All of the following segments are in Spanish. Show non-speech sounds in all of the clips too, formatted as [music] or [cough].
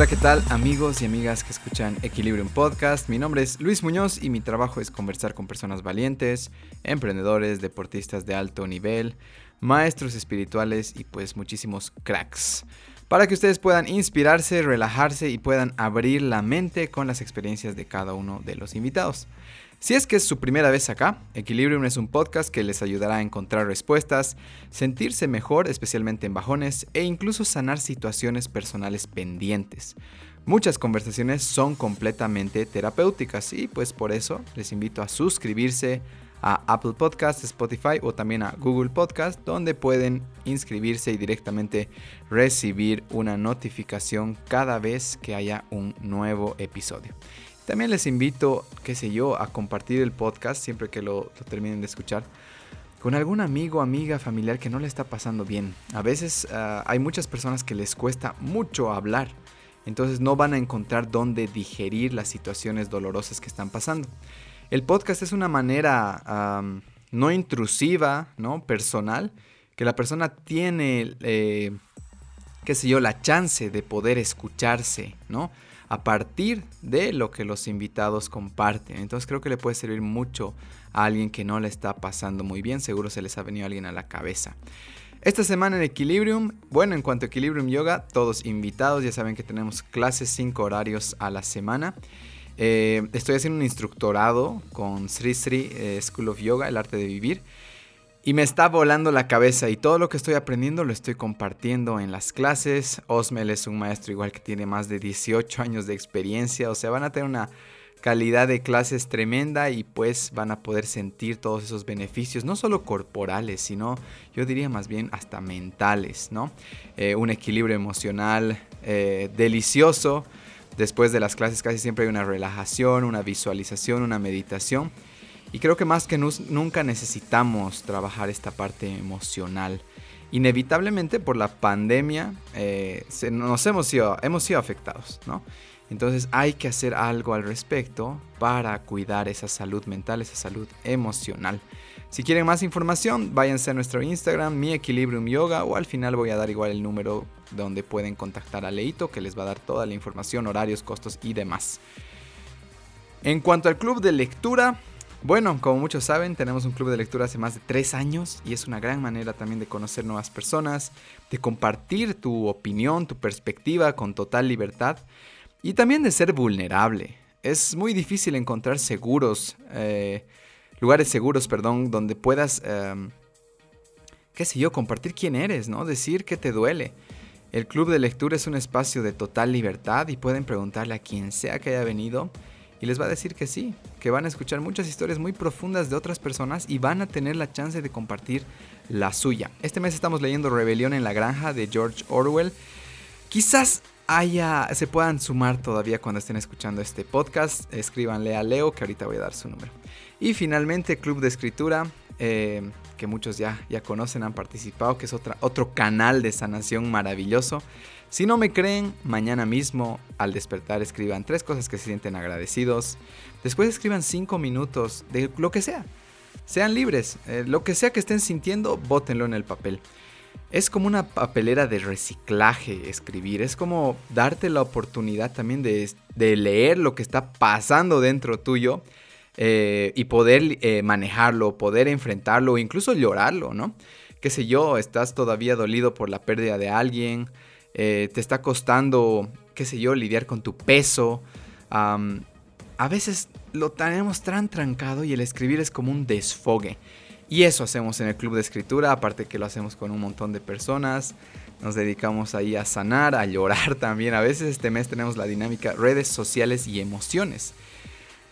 Hola, ¿qué tal amigos y amigas que escuchan Equilibrium Podcast? Mi nombre es Luis Muñoz y mi trabajo es conversar con personas valientes, emprendedores, deportistas de alto nivel, maestros espirituales y pues muchísimos cracks. Para que ustedes puedan inspirarse, relajarse y puedan abrir la mente con las experiencias de cada uno de los invitados. Si es que es su primera vez acá, Equilibrium es un podcast que les ayudará a encontrar respuestas, sentirse mejor, especialmente en bajones, e incluso sanar situaciones personales pendientes. Muchas conversaciones son completamente terapéuticas y pues por eso les invito a suscribirse a Apple Podcast, Spotify o también a Google Podcast, donde pueden inscribirse y directamente recibir una notificación cada vez que haya un nuevo episodio. También les invito, qué sé yo, a compartir el podcast siempre que lo, terminen de escuchar con algún amigo, amiga, familiar que no le está pasando bien. A veces ah, hay muchas personas que les cuesta mucho hablar, entonces no van a encontrar dónde digerir las situaciones dolorosas que están pasando. El podcast es una manera no intrusiva, ¿no? Personal, que la persona tiene, eh, qué sé yo, la chance de poder escucharse, ¿no? A partir de lo que los invitados comparten. Entonces creo que le puede servir mucho a alguien que no le está pasando muy bien. Seguro se les ha venido alguien a la cabeza. Esta semana en Equilibrium, bueno, en cuanto a Equilibrium Yoga, todos invitados, ya saben que tenemos clases 5 horarios a la semana. Eh, estoy haciendo un instructorado con Sri Sri eh, School of Yoga, el arte de vivir. Y me está volando la cabeza y todo lo que estoy aprendiendo lo estoy compartiendo en las clases. Osmel es un maestro igual que tiene más de 18 años de experiencia, o sea, van a tener una calidad de clases tremenda y pues van a poder sentir todos esos beneficios, no solo corporales, sino yo diría más bien hasta mentales, ¿no? Eh, un equilibrio emocional eh, delicioso. Después de las clases casi siempre hay una relajación, una visualización, una meditación y creo que más que nunca necesitamos trabajar esta parte emocional. Inevitablemente por la pandemia eh, nos hemos sido, hemos sido afectados, ¿no? Entonces hay que hacer algo al respecto para cuidar esa salud mental, esa salud emocional. Si quieren más información, váyanse a nuestro Instagram, mi Equilibrium Yoga, o al final voy a dar igual el número donde pueden contactar a Leito, que les va a dar toda la información, horarios, costos y demás. En cuanto al club de lectura, bueno, como muchos saben, tenemos un club de lectura hace más de tres años y es una gran manera también de conocer nuevas personas, de compartir tu opinión, tu perspectiva con total libertad y también de ser vulnerable. Es muy difícil encontrar seguros, eh, lugares seguros, perdón, donde puedas, em, qué sé yo, compartir quién eres, ¿no? Decir que te duele. El club de lectura es un espacio de total libertad y pueden preguntarle a quien sea que haya venido y les va a decir que sí, que van a escuchar muchas historias muy profundas de otras personas y van a tener la chance de compartir la suya. Este mes estamos leyendo Rebelión en la Granja de George Orwell. Quizás haya, se puedan sumar todavía cuando estén escuchando este podcast. Escríbanle a Leo, que ahorita voy a dar su número. Y finalmente, Club de Escritura, eh, que muchos ya, ya conocen, han participado, que es otra, otro canal de sanación maravilloso. Si no me creen, mañana mismo al despertar escriban tres cosas que se sienten agradecidos. Después escriban cinco minutos de lo que sea. Sean libres. Eh, lo que sea que estén sintiendo, bótenlo en el papel. Es como una papelera de reciclaje escribir. Es como darte la oportunidad también de, leer lo que está pasando dentro tuyo eh, y poder eh, manejarlo, poder enfrentarlo, incluso llorarlo, ¿no? Qué sé yo, estás todavía dolido por la pérdida de alguien eh, te está costando, qué sé yo, lidiar con tu peso. a veces lo tenemos tan trancado y el escribir es como un desfogue. Y eso hacemos en el club de escritura, aparte que lo hacemos con un montón de personas. Nos dedicamos ahí a sanar, a llorar [laughs] también. A veces este mes tenemos la dinámica redes sociales y emociones.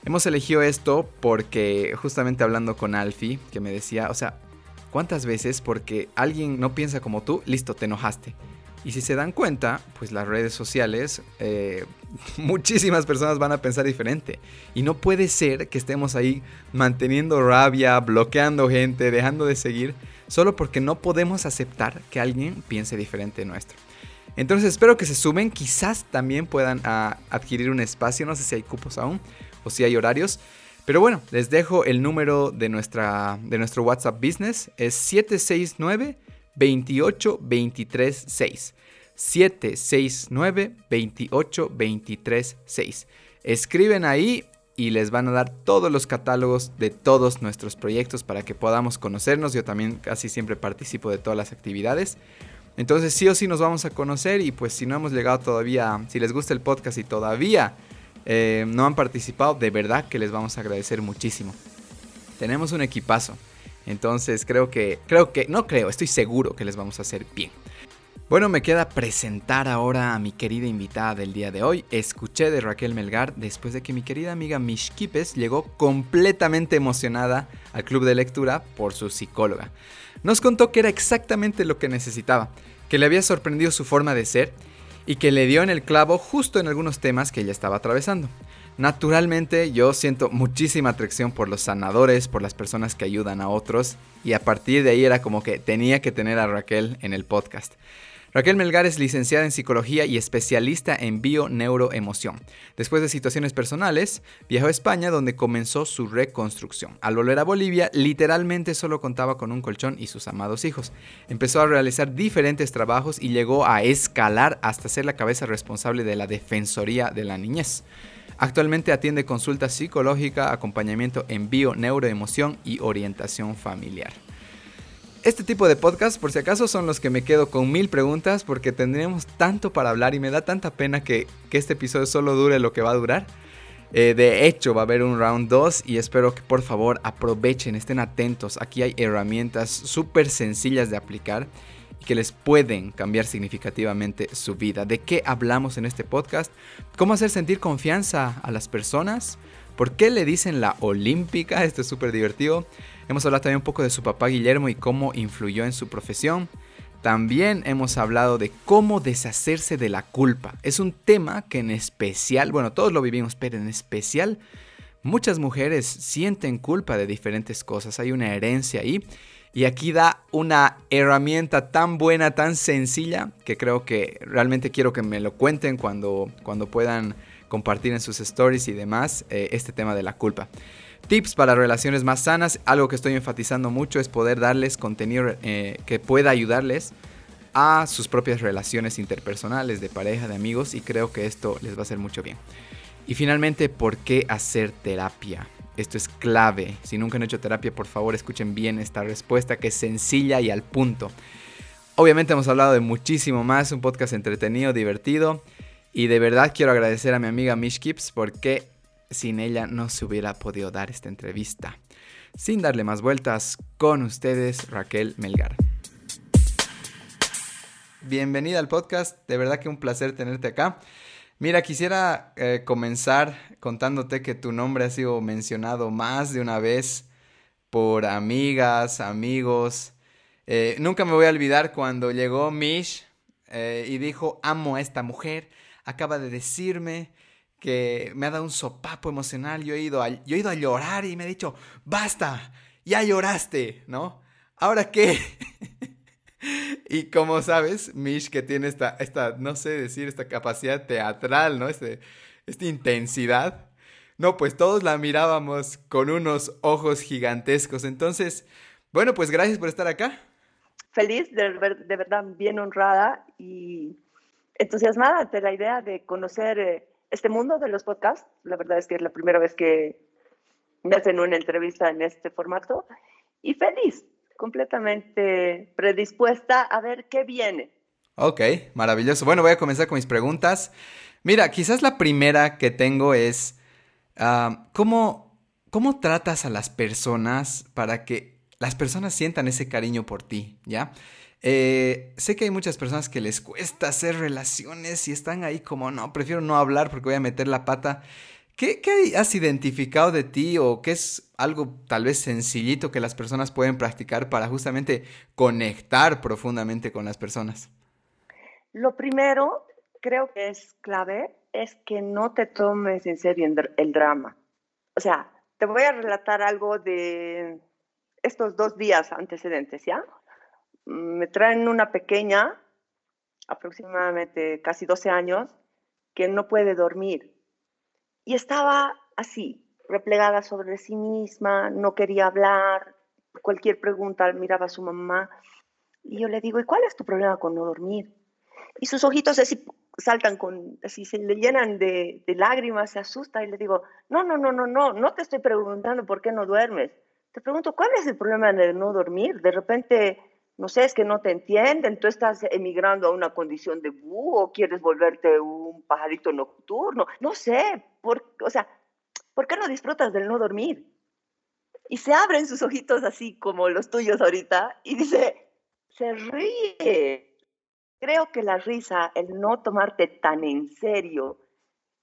Hemos elegido esto porque justamente hablando con Alfie, que me decía, o sea, ¿cuántas veces porque alguien no piensa como tú, listo, te enojaste? Y si se dan cuenta, pues las redes sociales, eh, [laughs] muchísimas personas van a pensar diferente. Y no puede ser que estemos ahí manteniendo rabia, bloqueando gente, dejando de seguir, solo porque no podemos aceptar que alguien piense diferente de nuestro. Entonces espero que se sumen, quizás también puedan ah, adquirir un espacio, no sé si hay cupos aún o si hay horarios. Pero bueno, les dejo el número de, nuestra, de nuestro WhatsApp Business, es 769 28 23 6. 769-2823-6. Escriben ahí y les van a dar todos los catálogos de todos nuestros proyectos para que podamos conocernos. Yo también casi siempre participo de todas las actividades. Entonces sí o sí nos vamos a conocer y pues si no hemos llegado todavía, si les gusta el podcast y todavía eh, no han participado, de verdad que les vamos a agradecer muchísimo. Tenemos un equipazo. Entonces creo que, creo que, no creo, estoy seguro que les vamos a hacer bien. Bueno, me queda presentar ahora a mi querida invitada del día de hoy. Escuché de Raquel Melgar después de que mi querida amiga Mish Kipes llegó completamente emocionada al club de lectura por su psicóloga. Nos contó que era exactamente lo que necesitaba, que le había sorprendido su forma de ser y que le dio en el clavo justo en algunos temas que ella estaba atravesando. Naturalmente yo siento muchísima atracción por los sanadores, por las personas que ayudan a otros y a partir de ahí era como que tenía que tener a Raquel en el podcast. Raquel Melgar es licenciada en psicología y especialista en bio-neuroemoción. Después de situaciones personales, viajó a España donde comenzó su reconstrucción. Al volver a Bolivia, literalmente solo contaba con un colchón y sus amados hijos. Empezó a realizar diferentes trabajos y llegó a escalar hasta ser la cabeza responsable de la Defensoría de la Niñez. Actualmente atiende consulta psicológica, acompañamiento en bio-neuroemoción y orientación familiar. Este tipo de podcast, por si acaso, son los que me quedo con mil preguntas porque tendríamos tanto para hablar y me da tanta pena que, este episodio solo dure lo que va a durar. Eh, de hecho, va a haber un round 2 y espero que por favor aprovechen, estén atentos. Aquí hay herramientas súper sencillas de aplicar y que les pueden cambiar significativamente su vida. ¿De qué hablamos en este podcast? ¿Cómo hacer sentir confianza a las personas? ¿Por qué le dicen la olímpica? [laughs] Esto es súper divertido. Hemos hablado también un poco de su papá Guillermo y cómo influyó en su profesión. También hemos hablado de cómo deshacerse de la culpa. Es un tema que en especial, bueno, todos lo vivimos, pero en especial muchas mujeres sienten culpa de diferentes cosas. Hay una herencia ahí. Y aquí da una herramienta tan buena, tan sencilla, que creo que realmente quiero que me lo cuenten cuando, cuando puedan compartir en sus stories y demás eh, este tema de la culpa. Tips para relaciones más sanas. Algo que estoy enfatizando mucho es poder darles contenido eh, que pueda ayudarles a sus propias relaciones interpersonales, de pareja, de amigos, y creo que esto les va a hacer mucho bien. Y finalmente, ¿por qué hacer terapia? Esto es clave. Si nunca han hecho terapia, por favor escuchen bien esta respuesta que es sencilla y al punto. Obviamente hemos hablado de muchísimo más, un podcast entretenido, divertido. Y de verdad quiero agradecer a mi amiga Mish Kips porque sin ella no se hubiera podido dar esta entrevista. Sin darle más vueltas, con ustedes Raquel Melgar. Bienvenida al podcast, de verdad que un placer tenerte acá. Mira, quisiera eh, comenzar contándote que tu nombre ha sido mencionado más de una vez por amigas, amigos. Eh, nunca me voy a olvidar cuando llegó Mish eh, y dijo, amo a esta mujer, acaba de decirme que me ha dado un sopapo emocional. Yo he ido a, yo he ido a llorar y me ha dicho, basta, ya lloraste, ¿no? ¿Ahora qué? [laughs] [laughs] y como sabes, Mish que tiene esta, esta, no sé decir, esta capacidad teatral, ¿no? Este, esta intensidad. No, pues todos la mirábamos con unos ojos gigantescos. Entonces, bueno, pues gracias por estar acá. Feliz, de, de verdad, bien honrada y entusiasmada de la idea de conocer eh, este mundo de los podcasts. La verdad es que es la primera vez que me hacen una entrevista en este formato y feliz, completamente predispuesta a ver qué viene. Ok, maravilloso. Bueno, voy a comenzar con mis preguntas. Mira, quizás la primera que tengo es, ah, ¿cómo, ¿cómo tratas a las personas para que las personas sientan ese cariño por ti? ¿Ya? Eh, sé que hay muchas personas que les cuesta hacer relaciones y están ahí como, no, prefiero no hablar porque voy a meter la pata. ¿Qué, ¿Qué, has identificado de ti o qué es algo tal vez sencillito que las personas pueden practicar para justamente conectar profundamente con las personas? Lo primero, creo que es clave, es que no te tomes en serio el drama. O sea, te voy a relatar algo de estos dos días antecedentes, ¿ya? me traen una pequeña, aproximadamente casi 12 años, que no puede dormir. Y estaba así, replegada sobre sí misma, no quería hablar, cualquier pregunta miraba a su mamá. Y yo le digo, ¿y cuál es tu problema con no dormir? y sus ojitos así saltan con, así se le llenan de, de, lágrimas, se asusta y le digo, no, no, no, no, no, no te estoy preguntando por qué no duermes. Te pregunto, ¿cuál es el problema de no dormir? De repente, no sé, es que no te entienden, tú estás emigrando a una condición de búho, quieres volverte un pajarito nocturno, no sé, por, o sea, ¿por qué no disfrutas del no dormir? Y se abren sus ojitos así como los tuyos ahorita y dice, se ríe, Creo que la risa, el no tomarte tan en serio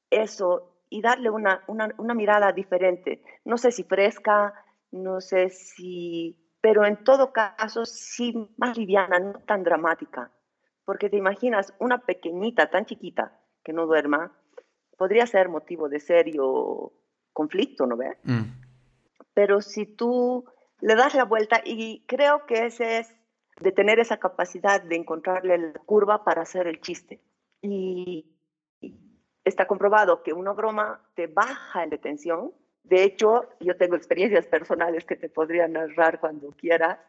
eso y darle una, una, mirada diferente, no sé si fresca, no sé si, pero en todo caso sí más liviana, no tan dramática, porque te imaginas una pequeñita, tan chiquita, que no duerma, podría ser motivo de serio conflicto, ¿no ves? Mm. Pero si tú le das la vuelta, y creo que ese es de tener esa capacidad de encontrarle la curva para hacer el chiste. Y está comprobado que una broma te baja en detención. De hecho, yo tengo experiencias personales que te podría narrar cuando quieras,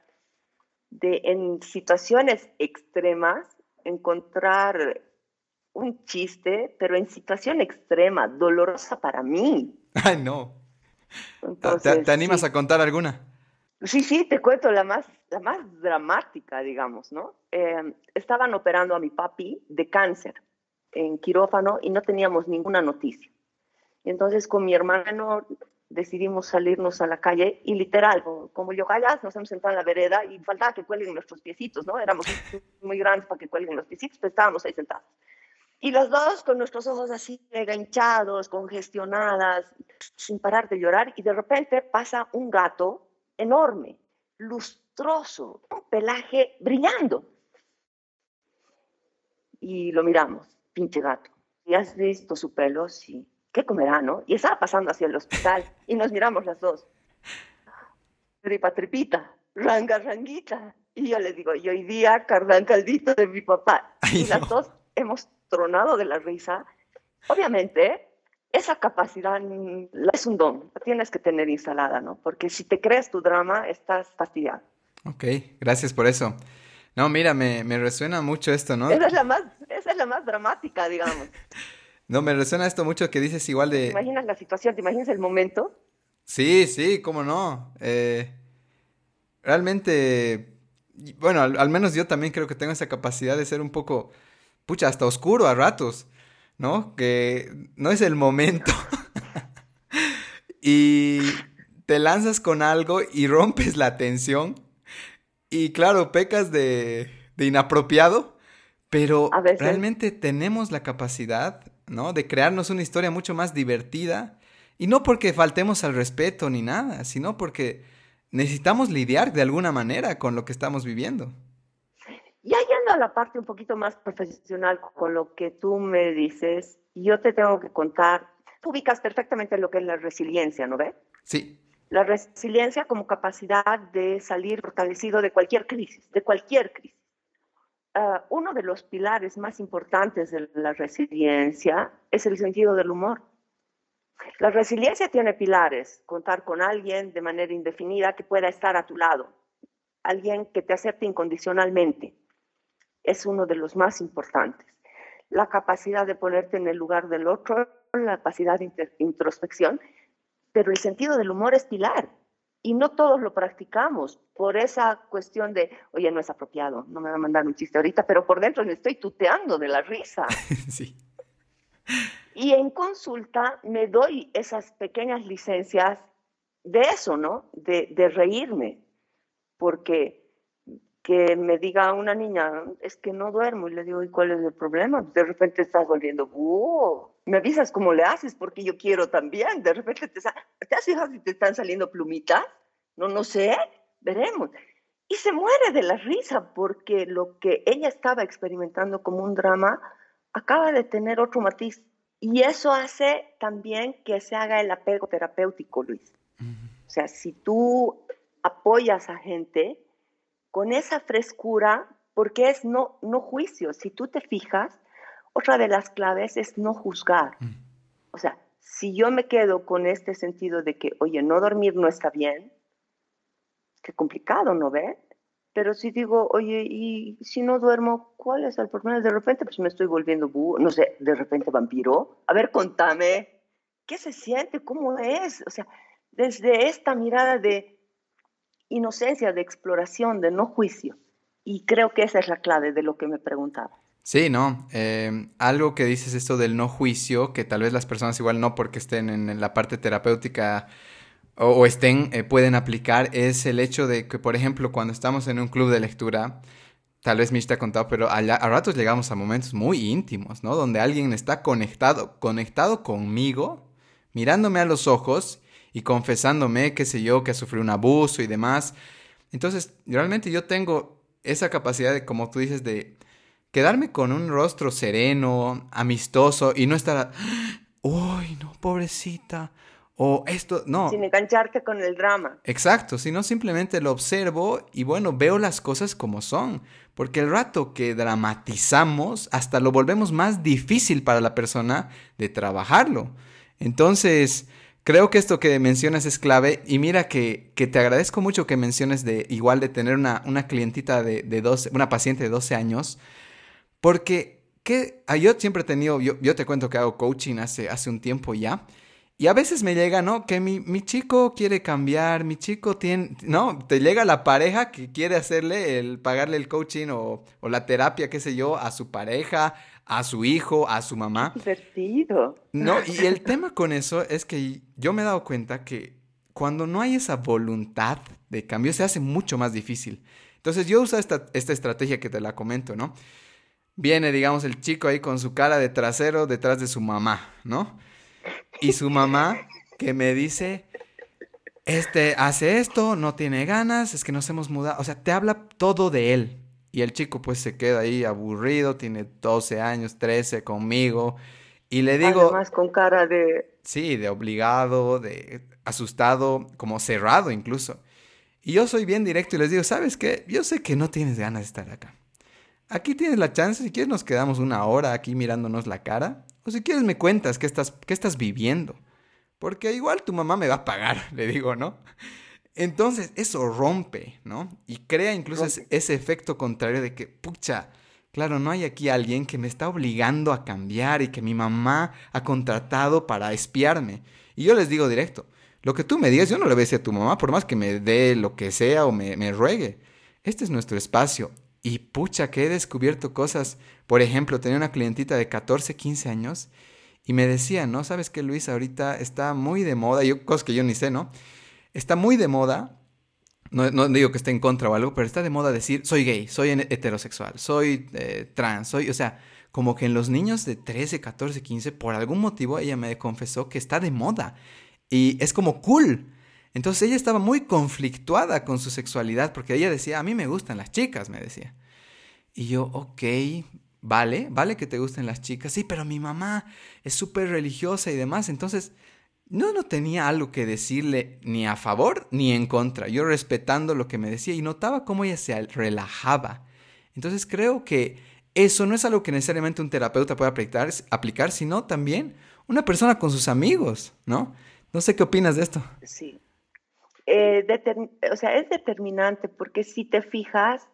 de en situaciones extremas encontrar un chiste, pero en situación extrema, dolorosa para mí. Ay, no. ¿Te, animas a contar alguna? Sí, sí, te cuento la más, la más dramática, digamos, ¿no? Em, estaban operando a mi papi de cáncer en quirófano y no teníamos ninguna noticia. Entonces con mi hermano decidimos salirnos a la calle y literal, como, yo callas, nos hemos sentado en la vereda y faltaba que cuelguen nuestros piecitos, ¿no? Éramos [laughs] muy grandes para que cuelguen los piecitos, pero estábamos ahí sentados. Y las dos con nuestros ojos así enganchados, congestionadas, sin parar de llorar, y de repente pasa un gato enorme, lustroso, un pelaje brillando. Y lo miramos, pinche gato. ¿Y has visto su pelo? Sí. ¿Qué comerá, no? Y estaba pasando hacia el hospital y nos miramos las dos. Tripa, tripita, ranga, ranguita. Y yo le digo, y hoy día cargan caldito de mi papá. y las dos hemos tronado de la risa. Obviamente, esa capacidad es un don, la tienes que tener instalada, ¿no? Porque si te crees tu drama, estás fastidiado. Ok, gracias por eso. No, mira, me, me resuena mucho esto, ¿no? Esa es la más, esa es la más dramática, digamos. [laughs] no, me resuena esto mucho que dices igual de... ¿Te imaginas la situación? ¿Te imaginas el momento? Sí, sí, cómo no. Eh, realmente, bueno, al, menos yo también creo que tengo esa capacidad de ser un poco, pucha, hasta oscuro a ratos. ¿no? Que no es el momento. [laughs] y te lanzas con algo y rompes la tensión. Y claro, pecas de, inapropiado, pero realmente tenemos la capacidad, ¿no? De crearnos una historia mucho más divertida. Y no porque faltemos al respeto ni nada, sino porque necesitamos lidiar de alguna manera con lo que estamos viviendo. Ya yendo a la parte un poquito más profesional con lo que tú me dices, yo te tengo que contar, tú ubicas perfectamente lo que es la resiliencia, ¿no ves? Sí. La resiliencia como capacidad de salir fortalecido de cualquier crisis, de cualquier crisis. Uh, uno de los pilares más importantes de la resiliencia es el sentido del humor. La resiliencia tiene pilares, contar con alguien de manera indefinida que pueda estar a tu lado, alguien que te acepte incondicionalmente, es uno de los más importantes. La capacidad de ponerte en el lugar del otro, la capacidad de introspección, pero el sentido del humor es pilar y no todos lo practicamos por esa cuestión de, oye, no es apropiado, no me va a mandar un chiste ahorita, pero por dentro me estoy tuteando de la risa. [laughs] sí. Y en consulta me doy esas pequeñas licencias de eso, ¿no? De, de reírme, porque que me diga una niña, es que no duermo, y le digo, ¿y cuál es el problema? De repente estás volviendo, me avisas cómo le haces, porque yo quiero también. De repente te, ¿te has fijado si te están saliendo plumitas? No, no sé, veremos. Y se muere de la risa, porque lo que ella estaba experimentando como un drama acaba de tener otro matiz. Y eso hace también que se haga el apego terapéutico, Luis. O sea, si tú apoyas a gente, con esa frescura, porque es no, no juicio. Si tú te fijas, otra de las claves es no juzgar. Mm. O sea, si yo me quedo con este sentido de que, oye, no dormir no está bien, qué complicado, ¿no ve? pero si digo, oye, y si no duermo, ¿cuál es el problema? De repente, pues me estoy volviendo búho, no sé, de repente vampiro. A ver, contame, ¿qué se siente? ¿Cómo es? O sea, desde esta mirada de inocencia, de exploración, de no juicio. Y creo que esa es la clave de lo que me preguntaba. Sí, no. Eh, algo que dices esto del no juicio, que tal vez las personas igual no porque estén en, la parte terapéutica o, estén, eh, pueden aplicar, es el hecho de que, por ejemplo, cuando estamos en un club de lectura, tal vez Mish te ha contado, pero a, a ratos llegamos a momentos muy íntimos, ¿no? Donde alguien está conectado, conectado conmigo, mirándome a los ojos y confesándome, qué sé yo, que sufrió un abuso y demás. Entonces, realmente yo tengo esa capacidad de, como tú dices, de quedarme con un rostro sereno, amistoso y no estar, uy, no, pobrecita, o esto, no. Sin engancharte con el drama. Exacto, sino simplemente lo observo y bueno, veo las cosas como son, porque el rato que dramatizamos, hasta lo volvemos más difícil para la persona de trabajarlo. Entonces, creo que esto que mencionas es clave y mira que, que te agradezco mucho que menciones de igual de tener una, una clientita de, de 12, una paciente de 12 años, porque que, ah, yo siempre he tenido, yo, yo, te cuento que hago coaching hace, hace un tiempo ya, y a veces me llega, ¿no? Que mi, mi, chico quiere cambiar, mi chico tiene, ¿no? Te llega la pareja que quiere hacerle el, pagarle el coaching o, o la terapia, qué sé yo, a su pareja, a su hijo, a su mamá. Divertido. No, y el tema con eso es que yo me he dado cuenta que cuando no hay esa voluntad de cambio, se hace mucho más difícil. Entonces yo uso esta, esta estrategia que te la comento, ¿no? Viene, digamos, el chico ahí con su cara de trasero detrás de su mamá, ¿no? Y su mamá que me dice, este hace esto, no tiene ganas, es que nos hemos mudado, o sea, te habla todo de él. Y el chico pues se queda ahí aburrido, tiene 12 años, 13 conmigo. Y le digo... Además con cara de... Sí, de obligado, de asustado, como cerrado incluso. Y yo soy bien directo y les digo, ¿sabes qué? Yo sé que no tienes ganas de estar acá. Aquí tienes la chance, si quieres nos quedamos una hora aquí mirándonos la cara. O si quieres me cuentas qué estás, qué estás viviendo. Porque igual tu mamá me va a pagar, [laughs] le digo, ¿no? Entonces eso rompe, ¿no? Y crea incluso ese, efecto contrario de que, pucha, claro, no hay aquí alguien que me está obligando a cambiar y que mi mamá ha contratado para espiarme. Y yo les digo directo, lo que tú me digas, yo no le voy a decir a tu mamá, por más que me dé lo que sea o me, me ruegue. Este es nuestro espacio y pucha, que he descubierto cosas. Por ejemplo, tenía una clientita de 14, 15 años y me decía, ¿no? ¿Sabes que Luis ahorita está muy de moda? Yo, cosas que yo ni sé, ¿no? Está muy de moda. No, digo que esté en contra o algo, pero está de moda decir, soy gay, soy heterosexual, soy eh, trans, soy, o sea, como que en los niños de 13, 14, 15, por algún motivo ella me confesó que está de moda y es como cool. Entonces ella estaba muy conflictuada con su sexualidad porque ella decía, a mí me gustan las chicas, me decía. Y yo, ok, vale, vale que te gusten las chicas, sí, pero mi mamá es súper religiosa y demás, entonces no, no tenía algo que decirle ni a favor ni en contra, yo respetando lo que me decía y notaba cómo ella se relajaba. Entonces creo que eso no es algo que necesariamente un terapeuta pueda aplicar, aplicar sino también una persona con sus amigos, ¿no? No sé qué opinas de esto. Sí, eh, o sea, es determinante porque si te fijas,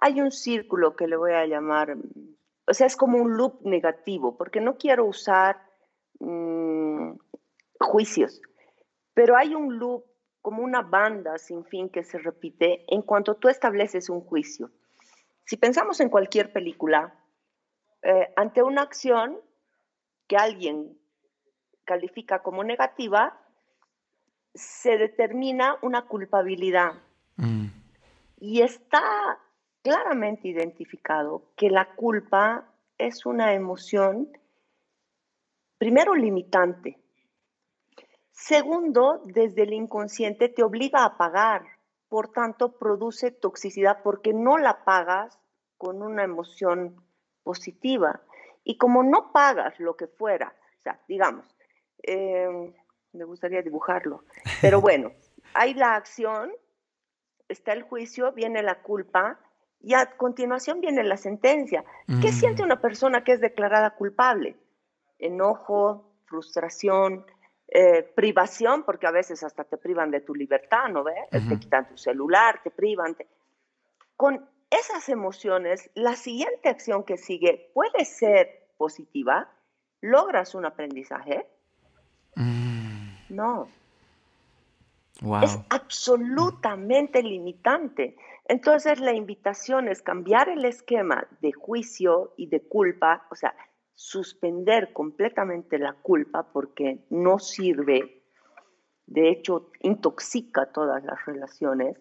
hay un círculo que le voy a llamar, o sea, es como un loop negativo, porque no quiero usar mm, juicios, pero hay un loop como una banda sin fin que se repite en cuanto tú estableces un juicio. Si pensamos en cualquier película, eh, ante una acción que alguien califica como negativa, se determina una culpabilidad. Mm. Y está claramente identificado que la culpa es una emoción, primero, limitante. Segundo, desde el inconsciente te obliga a pagar, por tanto, produce toxicidad porque no la pagas con una emoción positiva. Y como no pagas lo que fuera, o sea, digamos, eh, me gustaría dibujarlo. Pero [laughs] bueno, hay la acción, está el juicio, viene la culpa y a continuación viene la sentencia. ¿Qué mm. siente una persona que es declarada culpable? Enojo, frustración, eh, privación, porque a veces hasta te privan de tu libertad, ¿no ves? Te quitan tu celular, te privan. con esas emociones, la siguiente acción que sigue puede ser positiva, logras un aprendizaje. Mm. No. Es absolutamente limitante. Entonces la invitación es cambiar el esquema de juicio y de culpa, o sea, suspender completamente la culpa porque no sirve, de hecho intoxica todas las relaciones,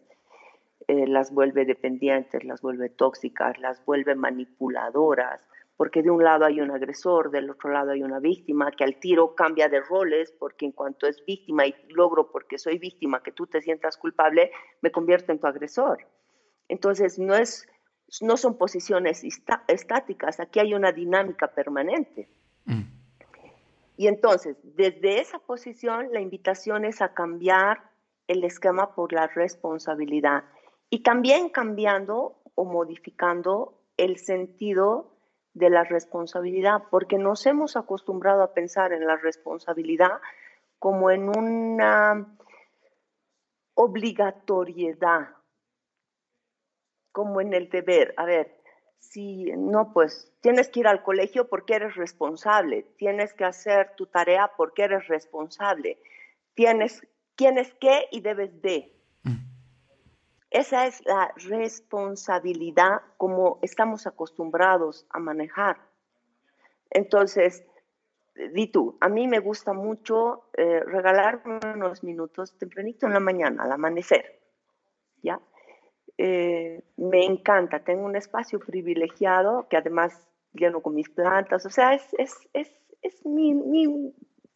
eh, las vuelve dependientes, las vuelve tóxicas, las vuelve manipuladoras, porque de un lado hay un agresor, del otro lado hay una víctima, que al tiro cambia de roles, porque en cuanto es víctima y logro porque soy víctima que tú te sientas culpable, me convierto en tu agresor. Entonces, no, es, no son posiciones estáticas, aquí hay una dinámica permanente. Mm. Y entonces, desde esa posición, la invitación es a cambiar el esquema por la responsabilidad y también cambiando o modificando el sentido de la responsabilidad, porque nos hemos acostumbrado a pensar en la responsabilidad como en una obligatoriedad como en el deber. A ver, si no, pues tienes que ir al colegio porque eres responsable, tienes que hacer tu tarea porque eres responsable, tienes, tienes que y debes de. Esa es la responsabilidad como estamos acostumbrados a manejar. Entonces, di tú, a mí me gusta mucho eh, regalarme unos minutos tempranito en la mañana, al amanecer, ¿ya? Eh, me encanta, tengo un espacio privilegiado que además lleno con mis plantas, o sea, es, es, es, es mi, mi,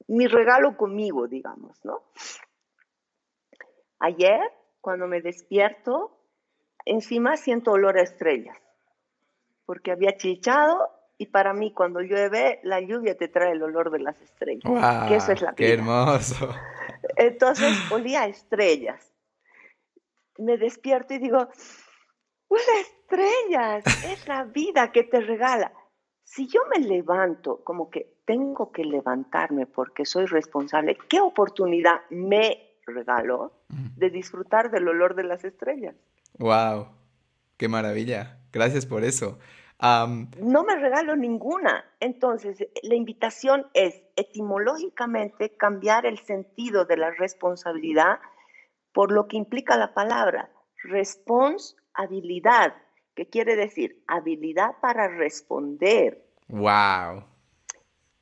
mi, regalo conmigo, digamos, ¿no? Ayer, cuando me despierto, encima siento olor a estrellas, porque había chichado y para mí cuando llueve, la lluvia te trae el olor de las estrellas, que eso es la ¡Qué hermoso! [laughs] Entonces olía a estrellas me despierto y digo, huele estrellas, es la vida que te regala. Si yo me levanto como que tengo que levantarme porque soy responsable, ¿qué oportunidad me regaló de disfrutar del olor de las estrellas? ¡Wow! ¡Qué maravilla! Gracias por eso. No me regalo ninguna. Entonces, la invitación es etimológicamente cambiar el sentido de la responsabilidad por lo que implica la palabra responsabilidad, que quiere decir habilidad para responder. Wow.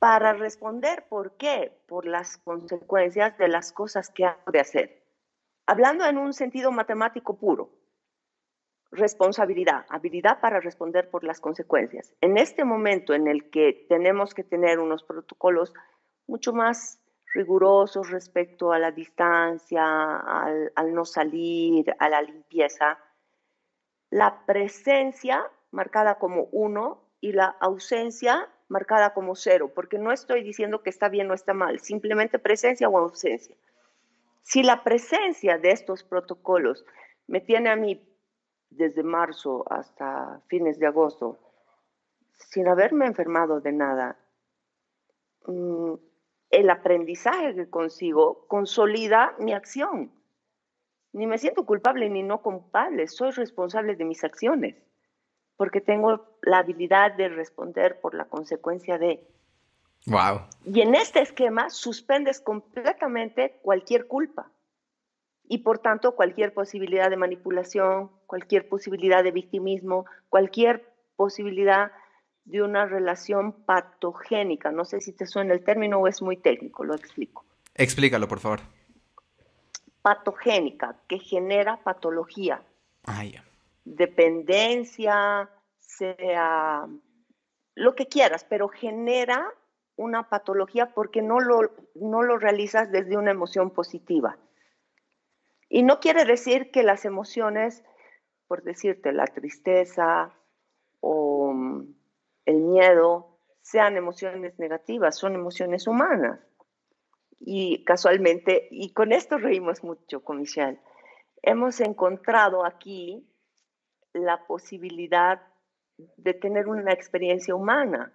Para responder, ¿por qué? Por las consecuencias de las cosas que hago de hacer. Hablando en un sentido matemático puro, responsabilidad, habilidad para responder por las consecuencias. En este momento en el que tenemos que tener unos protocolos mucho más rigurosos respecto a la distancia, al, no salir, a la limpieza. La presencia marcada como uno y la ausencia marcada como cero, porque no estoy diciendo que está bien o está mal, simplemente presencia o ausencia. Si la presencia de estos protocolos me tiene a mí desde marzo hasta fines de agosto sin haberme enfermado de nada, mm, el aprendizaje que consigo consolida mi acción. Ni me siento culpable ni no culpable, soy responsable de mis acciones, porque tengo la habilidad de responder por la consecuencia de. Wow. Y en este esquema suspendes completamente cualquier culpa y por tanto cualquier posibilidad de manipulación, cualquier posibilidad de victimismo, cualquier posibilidad de una relación patogénica. No sé si te suena el término o es muy técnico, lo explico. Explícalo, por favor. Patogénica, que genera patología. Ah, ya. Dependencia, sea lo que quieras, pero genera una patología porque no lo, no lo realizas desde una emoción positiva. Y no quiere decir que las emociones, por decirte, la tristeza o el miedo sean emociones negativas, son emociones humanas. Y casualmente, y con esto reímos mucho con hemos encontrado aquí la posibilidad de tener una experiencia humana.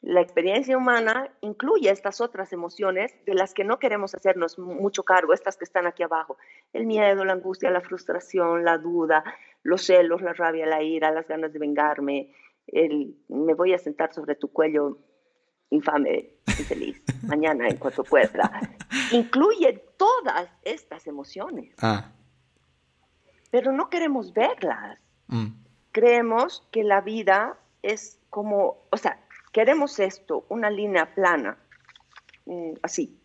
La experiencia humana incluye estas otras emociones de las que no queremos hacernos mucho cargo, estas que están aquí abajo. El miedo, la angustia, la frustración, la duda, los celos, la rabia, la ira, las ganas de vengarme, el me voy a sentar sobre tu cuello infame, infeliz, [laughs] mañana en cuanto pueda. Incluye todas estas emociones. Ah. Pero no queremos verlas. Mm. Creemos que la vida es como, o sea, queremos esto, una línea plana, mm, así.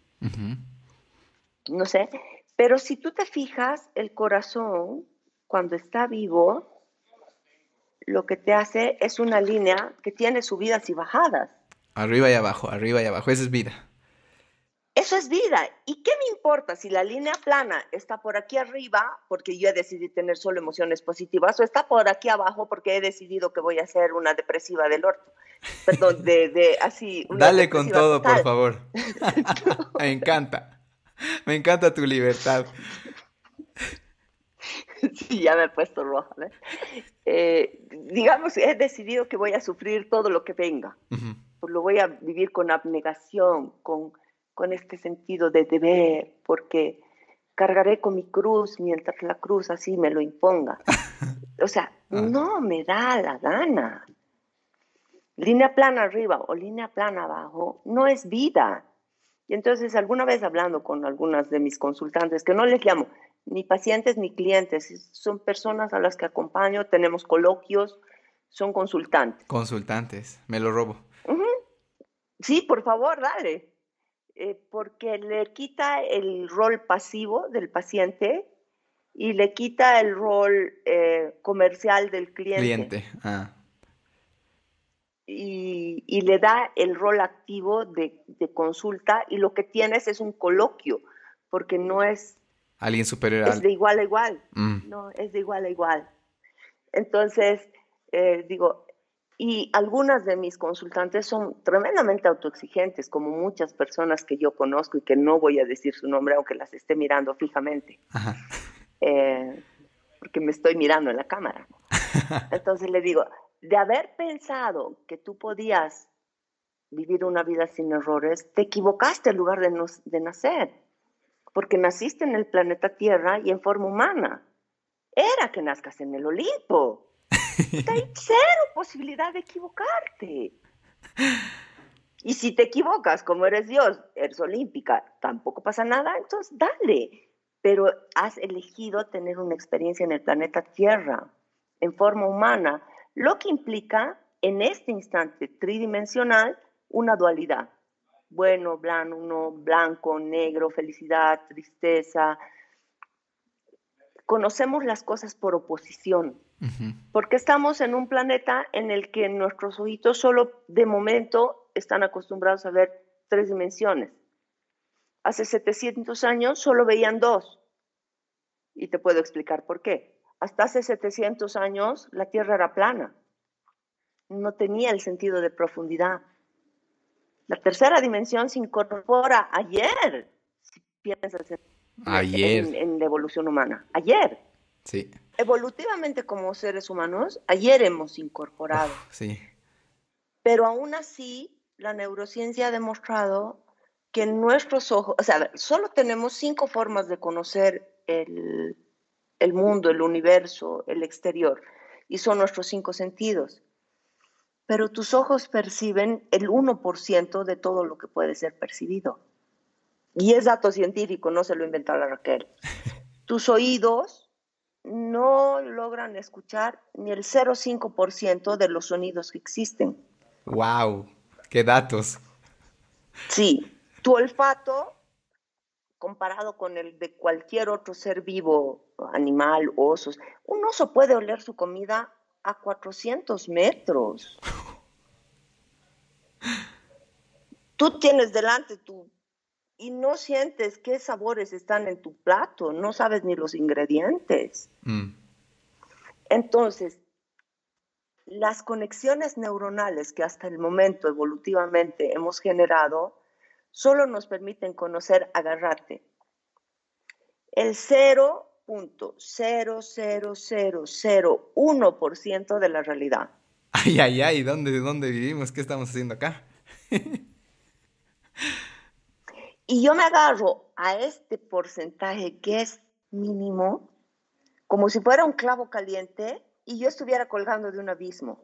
No sé, pero si tú te fijas, el corazón, cuando está vivo, lo que te hace es una línea que tiene subidas y bajadas. Arriba y abajo, arriba y abajo, esa es vida. Eso es vida. ¿Y qué me importa si la línea plana está por aquí arriba porque yo he decidido tener solo emociones positivas o está por aquí abajo porque he decidido que voy a ser una depresiva del orto? Perdón, [laughs] de, así. Dale con todo, por favor. [laughs] me encanta. Me encanta tu libertad. Sí, ya me he puesto roja. Eh, digamos, he decidido que voy a sufrir todo lo que venga. Pues lo voy a vivir con abnegación, con, con este sentido de deber, porque cargaré con mi cruz mientras la cruz así me lo imponga. O sea, [laughs] ah. no me da la gana. Línea plana arriba o línea plana abajo no es vida. Y entonces alguna vez hablando con algunas de mis consultantes, que no les llamo ni pacientes ni clientes, son personas a las que acompaño, tenemos coloquios, son consultantes. Consultantes, me lo robo. Sí, por favor, dale. Eh, porque le quita el rol pasivo del paciente y le quita el rol eh, comercial del cliente. Cliente, ah. Y, y, le da el rol activo de, de, consulta y lo que tienes es un coloquio, porque no es alguien superior Es de igual a igual. Mm. No, es de igual a igual. Entonces, eh, digo, y algunas de mis consultantes son tremendamente autoexigentes, como muchas personas que yo conozco y que no voy a decir su nombre, aunque las esté mirando fijamente. Eh, porque me estoy mirando en la cámara. Entonces le digo, de haber pensado que tú podías vivir una vida sin errores, te equivocaste en lugar de, de nacer porque naciste en el planeta Tierra y en forma humana. Era que nazcas en el Olimpo. [laughs] Hay cero posibilidad de equivocarte. Y si te equivocas, como eres Dios, eres olímpica, tampoco pasa nada, entonces dale. Pero has elegido tener una experiencia en el planeta Tierra, en forma humana, lo que implica en este instante tridimensional una dualidad bueno, blanco, blanco, negro, felicidad, tristeza. Conocemos las cosas por oposición, porque estamos en un planeta en el que nuestros ojitos solo de momento están acostumbrados a ver tres dimensiones. Hace 700 años solo veían dos, y te puedo explicar por qué. Hasta hace 700 años la Tierra era plana, no tenía el sentido de profundidad. La tercera dimensión se incorpora ayer, si piensas en, ayer. en, la evolución humana. Ayer. Sí. Evolutivamente como seres humanos, ayer hemos incorporado. sí. Pero aún así, la neurociencia ha demostrado que nuestros ojos, o sea, solo tenemos cinco formas de conocer el, el mundo, el universo, el exterior, y son nuestros cinco sentidos pero tus ojos perciben el 1% de todo lo que puede ser percibido. Y es dato científico, no se lo inventó la Raquel. [laughs] Tus oídos no logran escuchar ni el 0,5% de los sonidos que existen. ¡Wow! ¡Qué datos! Sí, tu olfato, comparado con el de cualquier otro ser vivo, animal, osos, un oso puede oler su comida a 400 metros. [laughs] Tú tienes delante tu y no sientes qué sabores están en tu plato, no sabes ni los ingredientes. Mm. Entonces, las conexiones neuronales que hasta el momento evolutivamente hemos generado solo nos permiten conocer, agarrarte. El cero 0.00001% de la realidad. Ay, ay, ay, ¿dónde, ¿dónde vivimos? ¿Qué estamos haciendo acá? [laughs] y yo me agarro a este porcentaje que es mínimo, como si fuera un clavo caliente y yo estuviera colgando de un abismo.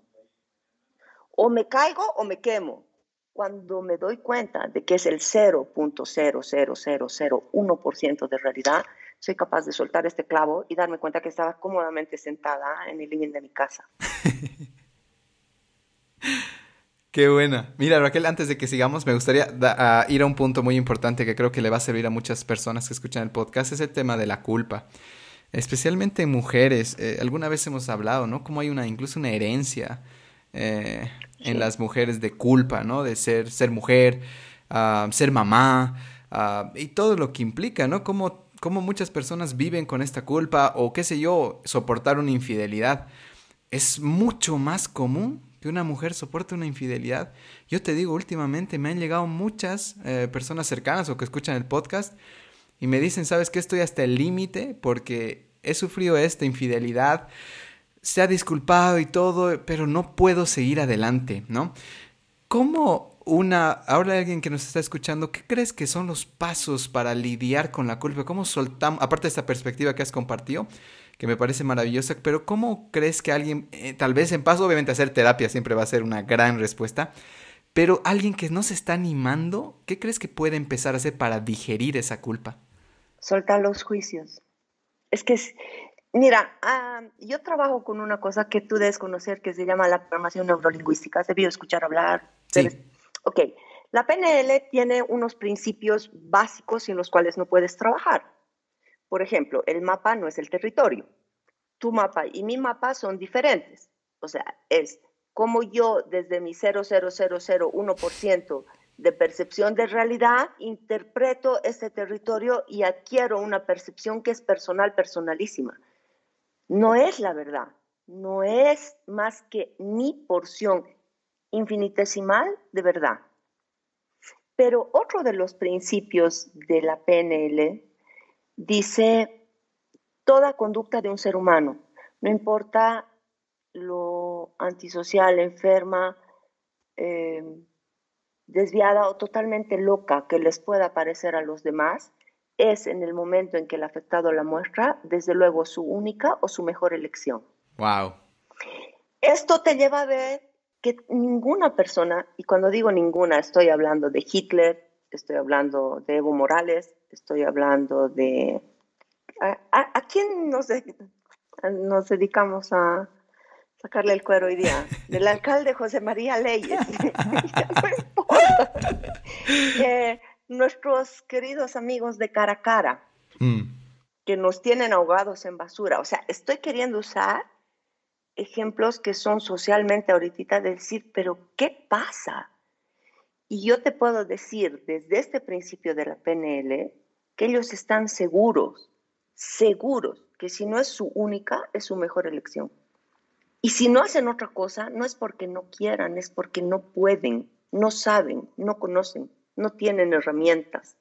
O me caigo o me quemo. Cuando me doy cuenta de que es el 0.00001% de realidad, soy capaz de soltar este clavo y darme cuenta que estaba cómodamente sentada en el living de mi casa. [laughs] Qué buena. Mira, Raquel, antes de que sigamos, me gustaría ir a un punto muy importante que creo que le va a servir a muchas personas que escuchan el podcast, es el tema de la culpa. Especialmente mujeres. Eh, alguna vez hemos hablado, ¿no? Como hay una, incluso una herencia eh, en las mujeres de culpa, ¿no? De ser, ser mujer, ah, ser mamá ah, y todo lo que implica, ¿no? Como cómo muchas personas viven con esta culpa o qué sé yo, soportar una infidelidad. Es mucho más común que una mujer soporte una infidelidad. Yo te digo, últimamente me han llegado muchas eh, personas cercanas o que escuchan el podcast y me dicen, ¿sabes qué? Estoy hasta el límite porque he sufrido esta infidelidad, se ha disculpado y todo, pero no puedo seguir adelante, ¿no? ¿Cómo una, ahora alguien que nos está escuchando, ¿qué crees que son los pasos para lidiar con la culpa? ¿Cómo soltamos, aparte de esta perspectiva que has compartido, que me parece maravillosa, pero ¿cómo crees que alguien, eh, tal vez en paso, obviamente hacer terapia siempre va a ser una gran respuesta, pero alguien que no se está animando, ¿qué crees que puede empezar a hacer para digerir esa culpa? Soltar los juicios. Es que, mira, ah, yo trabajo con una cosa que tú debes conocer que se llama la programación neurolingüística. Has debido escuchar hablar. Sí. Ok, la PNL tiene unos principios básicos sin los cuales no puedes trabajar. Por ejemplo, el mapa no es el territorio. Tu mapa y mi mapa son diferentes. O sea, es como yo desde mi 0,0001% de percepción de realidad interpreto ese territorio y adquiero una percepción que es personal, personalísima. No es la verdad, no es más que mi porción infinitesimal de verdad. Pero otro de los principios de la PNL dice, toda conducta de un ser humano, no importa lo antisocial, enferma, eh, desviada o totalmente loca que les pueda parecer a los demás, es en el momento en que el afectado la muestra, desde luego su única o su mejor elección. Wow. Esto te lleva a ver que ninguna persona, y cuando digo ninguna, estoy hablando de Hitler, estoy hablando de Evo Morales, estoy hablando de... ¿A, quién nos, nos dedicamos a sacarle el cuero hoy día? [laughs] Del alcalde José María Leyes. [laughs] [laughs] Eh, nuestros queridos amigos de cara a cara, mm. que nos tienen ahogados en basura. O sea, estoy queriendo usar ejemplos que son socialmente ahorita decir, pero ¿qué pasa? Y yo te puedo decir desde este principio de la PNL que ellos están seguros, seguros, que si no es su única, es su mejor elección. Y si no hacen otra cosa, no es porque no quieran, es porque no pueden, no saben, no conocen, no tienen herramientas.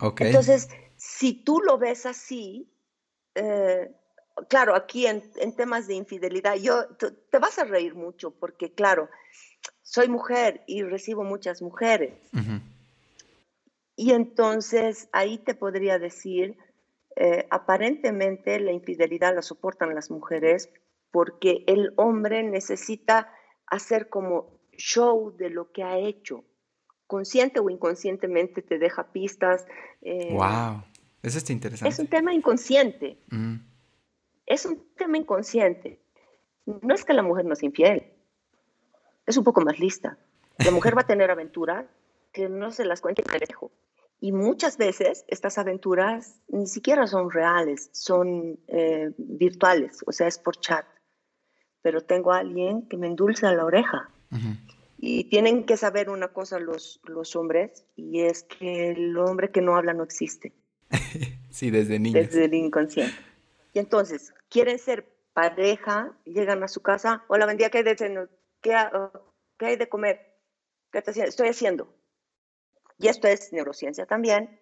Okay. Entonces, si tú lo ves así, eh, claro, aquí en, temas de infidelidad, yo te, vas a reír mucho porque, claro, soy mujer y recibo muchas mujeres. Y entonces ahí te podría decir, eh, aparentemente la infidelidad la soportan las mujeres porque el hombre necesita hacer como show de lo que ha hecho. Consciente o inconscientemente te deja pistas. wow, eh, eso está interesante. Es un tema inconsciente es un tema inconsciente. No es que la mujer no es infiel, es un poco más lista. La mujer va a tener aventuras que no se las cuente el espejo. Y muchas veces estas aventuras ni siquiera son reales, son eh, virtuales, o sea, es por chat. Pero tengo a alguien que me endulza la oreja. Y tienen que saber una cosa los, los hombres, y es que el hombre que no habla no existe. [laughs] sí, desde niños. Desde el inconsciente. Y entonces, quieren ser pareja, llegan a su casa, hola, buen día, ¿qué de, qué, hay de comer? ¿Qué estoy haciendo? Y esto es neurociencia también.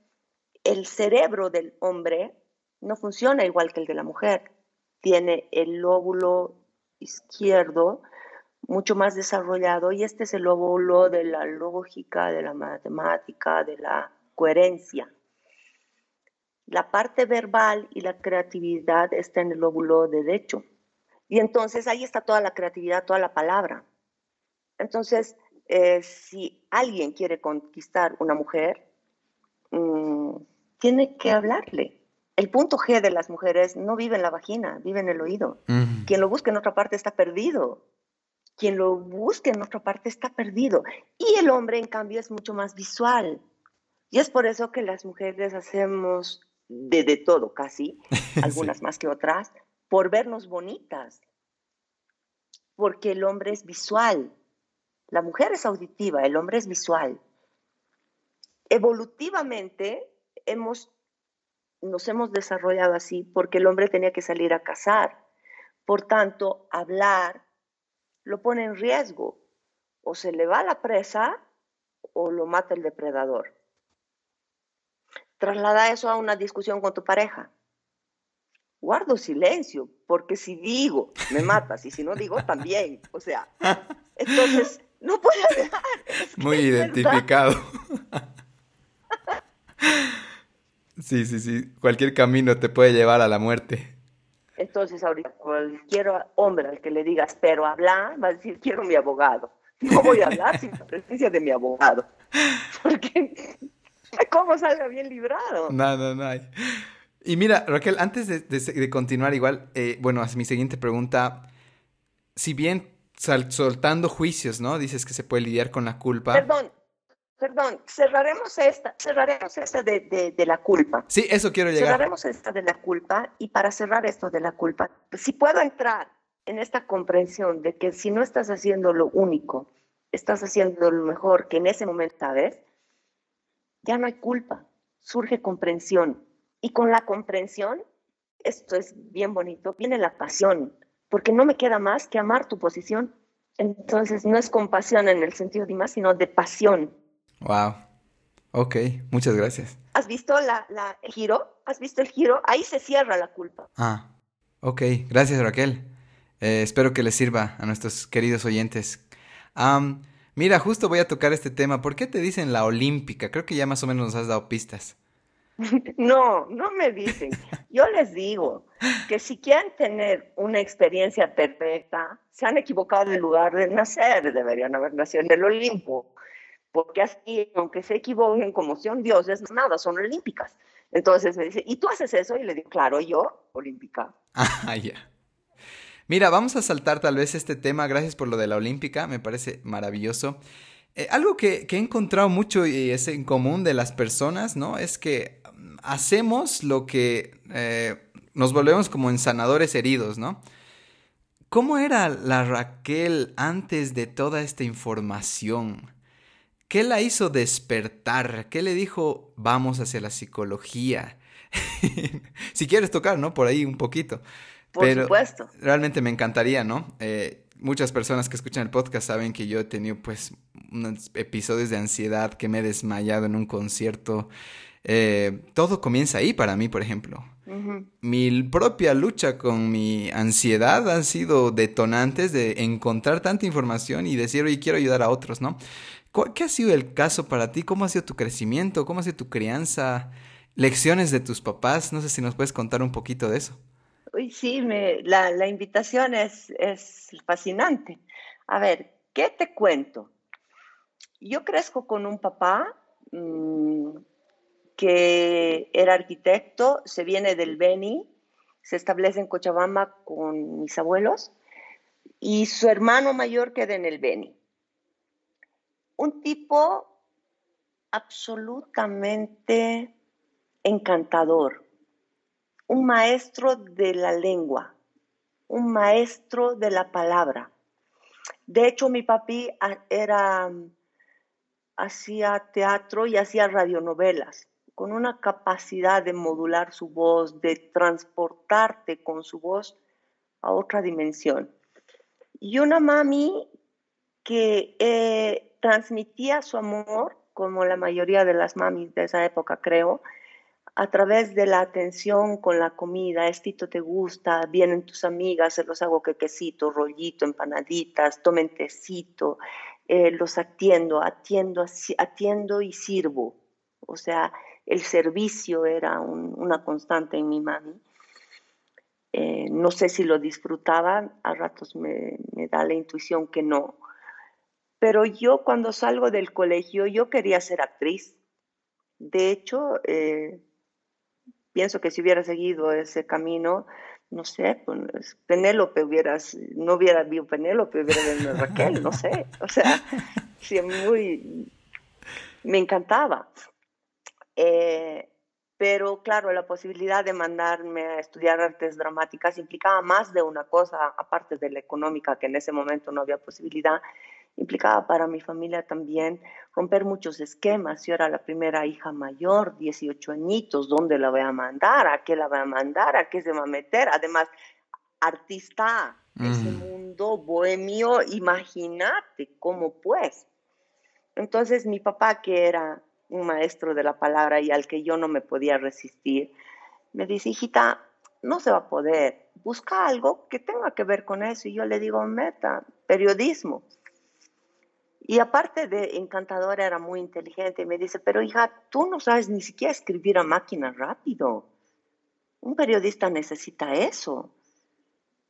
El cerebro del hombre no funciona igual que el de la mujer. Tiene el lóbulo izquierdo mucho más desarrollado y este es el lóbulo de la lógica, de la matemática, de la coherencia. La parte verbal y la creatividad está en el lóbulo derecho. Y entonces ahí está toda la creatividad, toda la palabra. Entonces, eh, si alguien quiere conquistar una mujer, mm, tiene que hablarle. El punto G de las mujeres no vive en la vagina, vive en el oído. Quien lo busca en otra parte está perdido. Quien lo busque en otra parte está perdido. Y el hombre, en cambio, es mucho más visual. Y es por eso que las mujeres hacemos de, todo casi, [laughs] algunas más que otras, por vernos bonitas. Porque el hombre es visual. La mujer es auditiva, el hombre es visual. Evolutivamente hemos, nos hemos desarrollado así porque el hombre tenía que salir a cazar. Por tanto, hablar, lo pone en riesgo. O se le va la presa o lo mata el depredador. Traslada eso a una discusión con tu pareja. Guardo silencio, porque si digo, me matas, y si no digo, también. O sea, entonces, no puedo hablar. Muy identificado. sí, sí, sí. Cualquier camino te puede llevar a la muerte. Entonces, ahorita cualquier hombre al que le digas, pero habla, va a decir, quiero mi abogado. No voy a hablar sin la presencia de mi abogado. Porque, ¿cómo salga bien librado? No, no, no. Y mira, Raquel, antes de, continuar igual, eh, bueno, mi siguiente pregunta, si bien soltando juicios, ¿no? Dices que se puede lidiar con la culpa. Perdón, Perdón, cerraremos esta, cerraremos esta de, la culpa. Sí, eso quiero llegar. Cerraremos esta de la culpa y para cerrar esto de la culpa, si puedo entrar en esta comprensión de que si no estás haciendo lo único, estás haciendo lo mejor que en ese momento sabes, ya no hay culpa, surge comprensión. Y con la comprensión, esto es bien bonito, viene la pasión, porque no me queda más que amar tu posición. Entonces no es compasión en el sentido de más, sino de pasión Wow. Ok, muchas gracias. ¿Has visto la, el giro? ¿Has visto el giro? Ahí se cierra la culpa. Ah, ok. Gracias, Raquel. Eh, espero que les sirva a nuestros queridos oyentes. mira, justo voy a tocar este tema. ¿Por qué te dicen la olímpica? Creo que ya más o menos nos has dado pistas. [laughs] No, no me dicen. Yo les digo que si quieren tener una experiencia perfecta, se han equivocado en lugar de nacer, deberían haber nacido en el Olimpo porque así, aunque se equivoquen como son dioses, nada, son olímpicas. Entonces me dice, ¿y tú haces eso? Y le digo, claro, yo, olímpica. [laughs] Ah, ya. Mira, vamos a saltar tal vez este tema, gracias por lo de la olímpica, me parece maravilloso. Eh, algo que, he encontrado mucho y es en común de las personas, ¿no? Es que hacemos lo que eh, nos volvemos como en sanadores heridos, ¿no? ¿Cómo era la Raquel antes de toda esta información? ¿Qué la hizo despertar? ¿Qué le dijo, vamos hacia la psicología? [laughs] si quieres tocar, ¿no? Por ahí un poquito. Por supuesto. Realmente me encantaría, ¿no? Eh, muchas personas que escuchan el podcast saben que yo he tenido pues unos episodios de ansiedad que me he desmayado en un concierto. Eh, todo comienza ahí para mí, por ejemplo. Mi propia lucha con mi ansiedad han sido detonantes de encontrar tanta información y decir, oye, quiero ayudar a otros, ¿no? ¿Qué ha sido el caso para ti? ¿Cómo ha sido tu crecimiento? ¿Cómo ha sido tu crianza? ¿Lecciones de tus papás? No sé si nos puedes contar un poquito de eso. Uy, sí, me, la, invitación es, es fascinante. A ver, ¿qué te cuento? Yo crezco con un papá mm, que era arquitecto, se viene del Beni, se establece en Cochabamba con mis abuelos y su hermano mayor queda en el Beni un tipo absolutamente encantador, un maestro de la lengua, un maestro de la palabra. De hecho, mi papi era, hacía teatro y hacía radionovelas, con una capacidad de modular su voz, de transportarte con su voz a otra dimensión. Y una mami que eh, transmitía su amor, como la mayoría de las mamis de esa época, creo, a través de la atención con la comida, estito te gusta, vienen tus amigas, se los hago quequecito, rollito, empanaditas, tomen tecito, eh, los atiendo, atiendo, atiendo y sirvo. O sea, el servicio era una constante en mi mami. Eh, no sé si lo disfrutaba, a ratos me, da la intuición que no. Pero yo cuando salgo del colegio, yo quería ser actriz. De hecho, eh, pienso que si hubiera seguido ese camino, no sé, pues Penélope hubieras, no hubiera visto Penélope, hubiera visto Raquel, no sé. O sea, [laughs] me encantaba. Eh, pero claro, la posibilidad de mandarme a estudiar artes dramáticas implicaba más de una cosa, aparte de la económica, que en ese momento no había posibilidad, implicaba para mi familia también romper muchos esquemas. Yo era la primera hija mayor, 18 añitos, ¿dónde la voy a mandar? ¿A qué la voy a mandar? ¿A qué se va a meter? Además, artista, ese mm. mundo bohemio, imagínate cómo pues. Entonces mi papá, que era un maestro de la palabra y al que yo no me podía resistir, me dice, hijita, no se va a poder, busca algo que tenga que ver con eso. Y yo le digo, meta, periodismo. Y aparte de encantadora, era muy inteligente. Y me dice, pero hija, tú no sabes ni siquiera escribir a máquina rápido. Un periodista necesita eso.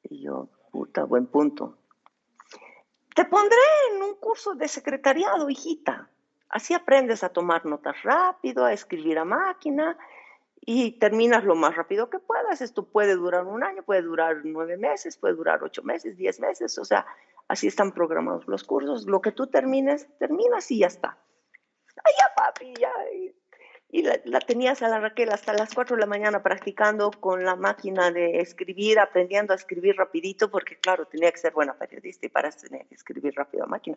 Y yo, puta, buen punto. Te pondré en un curso de secretariado, hijita. Así aprendes a tomar notas rápido, a escribir a máquina y terminas lo más rápido que puedas. Esto puede durar un año, puede durar nueve meses, puede durar ocho meses, diez meses. O sea, Así están programados los cursos. Lo que tú termines, terminas y ya está. Ay, ya, papi. Y, la, tenías a la Raquel hasta las 4 de la mañana practicando con la máquina de escribir, aprendiendo a escribir rapidito, porque claro, tenía que ser buena periodista y para eso tenía que escribir rápido a máquina.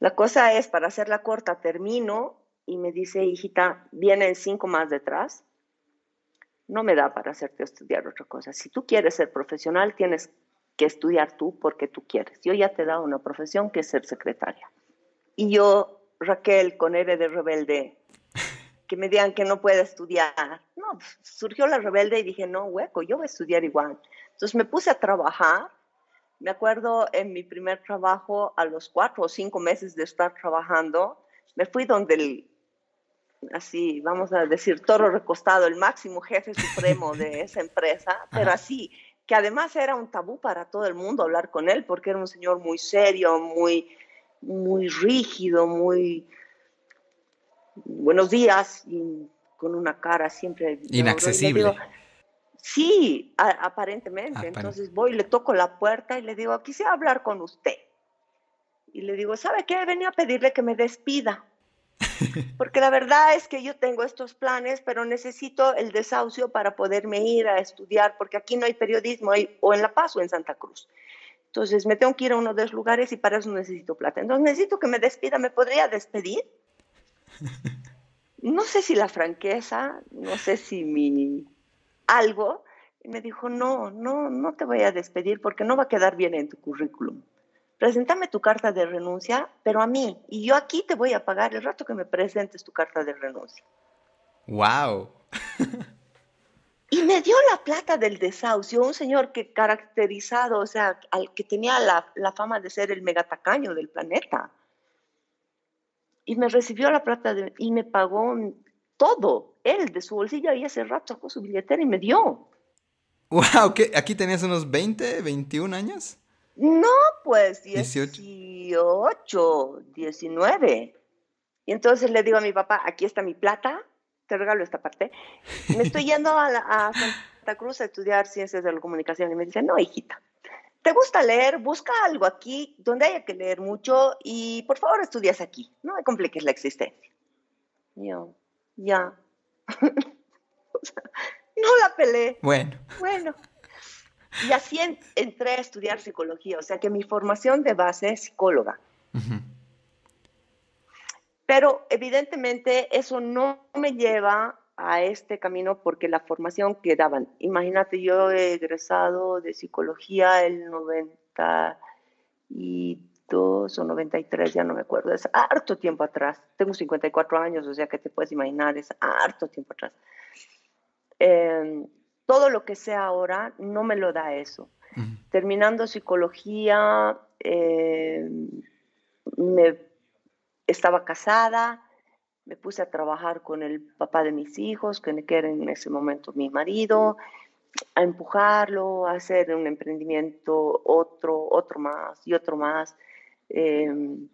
La cosa es, para hacerla corta, termino y me dice, hijita, vienen cinco más detrás. No me da para hacerte estudiar otra cosa. Si tú quieres ser profesional, tienes que estudiar tú porque tú quieres. Yo ya te he dado una profesión que es ser secretaria. Y yo, Raquel, con R de rebelde, [laughs] que me digan que no puede estudiar. No, surgió la rebelde y dije, no, hueco, yo voy a estudiar igual. Entonces me puse a trabajar. Me acuerdo en mi primer trabajo, a los cuatro o cinco meses de estar trabajando, me fui donde el, así, vamos a decir, toro recostado, el máximo jefe supremo de [laughs] esa empresa, pero así, que además era un tabú para todo el mundo hablar con él, porque era un señor muy serio, muy, muy rígido, muy buenos días, y con una cara siempre... Inaccesible. Sí, aparentemente. Entonces voy, le toco la puerta y le digo, quisiera hablar con usted. Y le digo, ¿sabe qué? Venía a pedirle que me despida. [laughs] Porque la verdad es que yo tengo estos planes, pero necesito el desahucio para poderme ir a estudiar, porque aquí no hay periodismo, o en La Paz o en Santa Cruz. Entonces me tengo que ir a uno de los lugares y para eso necesito plata. Entonces necesito que me despida, ¿me podría despedir? [laughs] No sé si la franqueza, no sé si mi algo. Y me dijo, no, no, no te voy a despedir porque no va a quedar bien en tu currículum preséntame tu carta de renuncia, pero a mí, y yo aquí te voy a pagar el rato que me presentes tu carta de renuncia. ¡Wow! y me dio la plata del desahucio, un señor que caracterizado, o sea, al que tenía la, la fama de ser el megatacaño del planeta. Y me recibió la plata y me pagó todo. Él de su bolsillo y ese rato sacó su billetera y me dio. ¡Wow! ¿qué? ¿Aquí tenías unos 20, 21 años? No, pues 18, 19. Y entonces le digo a mi papá, aquí está mi plata, te regalo esta parte. Me estoy yendo a, Santa Cruz a estudiar ciencias de la comunicación y me dice, no, hijita, ¿te gusta leer? Busca algo aquí donde haya que leer mucho y por favor estudias aquí, no me compliques la existencia. yo, ya. [laughs] no la peleé. Bueno. Bueno. Y así entré a estudiar psicología, o sea que mi formación de base es psicóloga. Pero evidentemente eso no me lleva a este camino porque la formación que daban, imagínate, yo he egresado de psicología el 94 o 93, ya no me acuerdo, es harto tiempo atrás. Tengo 54 años, o sea que te puedes imaginar, es harto tiempo atrás. Em, todo lo que sé ahora no me lo da eso. Terminando psicología, em, me, estaba casada, me puse a trabajar con el papá de mis hijos, que era en ese momento mi marido, a empujarlo, a hacer un emprendimiento, otro, otro más y otro más. Em,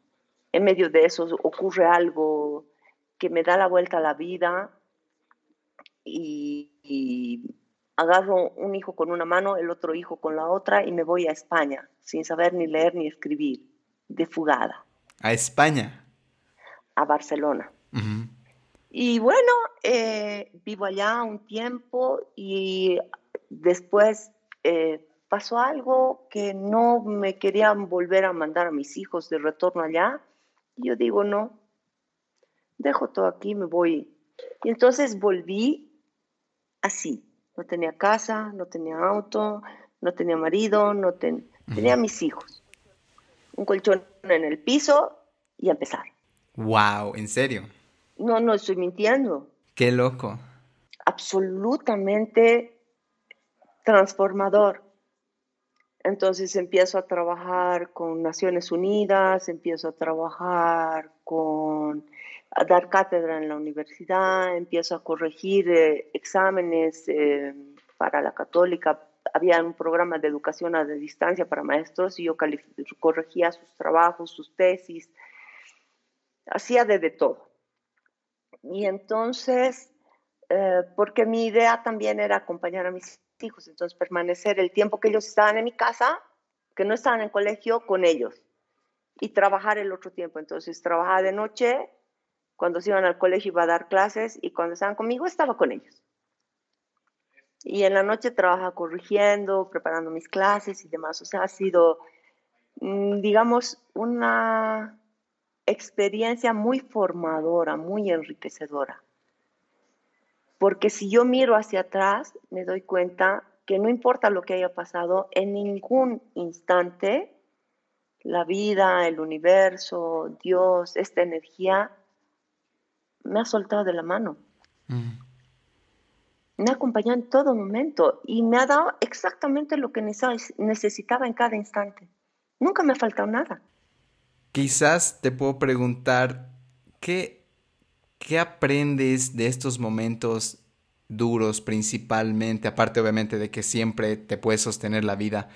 en medio de eso ocurre algo que me da la vuelta a la vida y, agarro un hijo con una mano, el otro hijo con la otra y me voy a España sin saber ni leer ni escribir, de fugada. ¿A España? A Barcelona. Y bueno, eh, vivo allá un tiempo y después eh, pasó algo que no me querían volver a mandar a mis hijos de retorno allá. Y yo digo, no, dejo todo aquí, me voy. Y entonces volví así. No tenía casa, no tenía auto, no tenía marido, no tenía mis hijos. Un colchón en el piso y a empezar. Wow, ¿en serio? No, no estoy mintiendo. Qué loco. Absolutamente transformador. Entonces empiezo a trabajar con Naciones Unidas, empiezo a trabajar con, a dar cátedra en la universidad, empiezo a corregir eh, exámenes eh, para la católica. Había un programa de educación a distancia para maestros y yo corregía sus trabajos, sus tesis, hacía de, de todo. Y entonces, eh, porque mi idea también era acompañar a mis hijos, entonces permanecer el tiempo que ellos estaban en mi casa, que no estaban en colegio, con ellos y trabajar el otro tiempo. Entonces trabajaba de noche, cuando se iban al colegio iba a dar clases y cuando estaban conmigo estaba con ellos. Y en la noche trabajaba corrigiendo, preparando mis clases y demás. O sea, ha sido, mm, digamos, una experiencia muy formadora, muy enriquecedora. Porque si yo miro hacia atrás, me doy cuenta que no importa lo que haya pasado, en ningún instante la vida, el universo, Dios, esta energía, me ha soltado de la mano. Mm. Me ha acompañado en todo momento y me ha dado exactamente lo que necesitaba en cada instante. Nunca me ha faltado nada. Quizás te puedo preguntar, ¿qué ¿Qué aprendes de estos momentos duros principalmente, aparte obviamente de que siempre te puedes sostener la vida?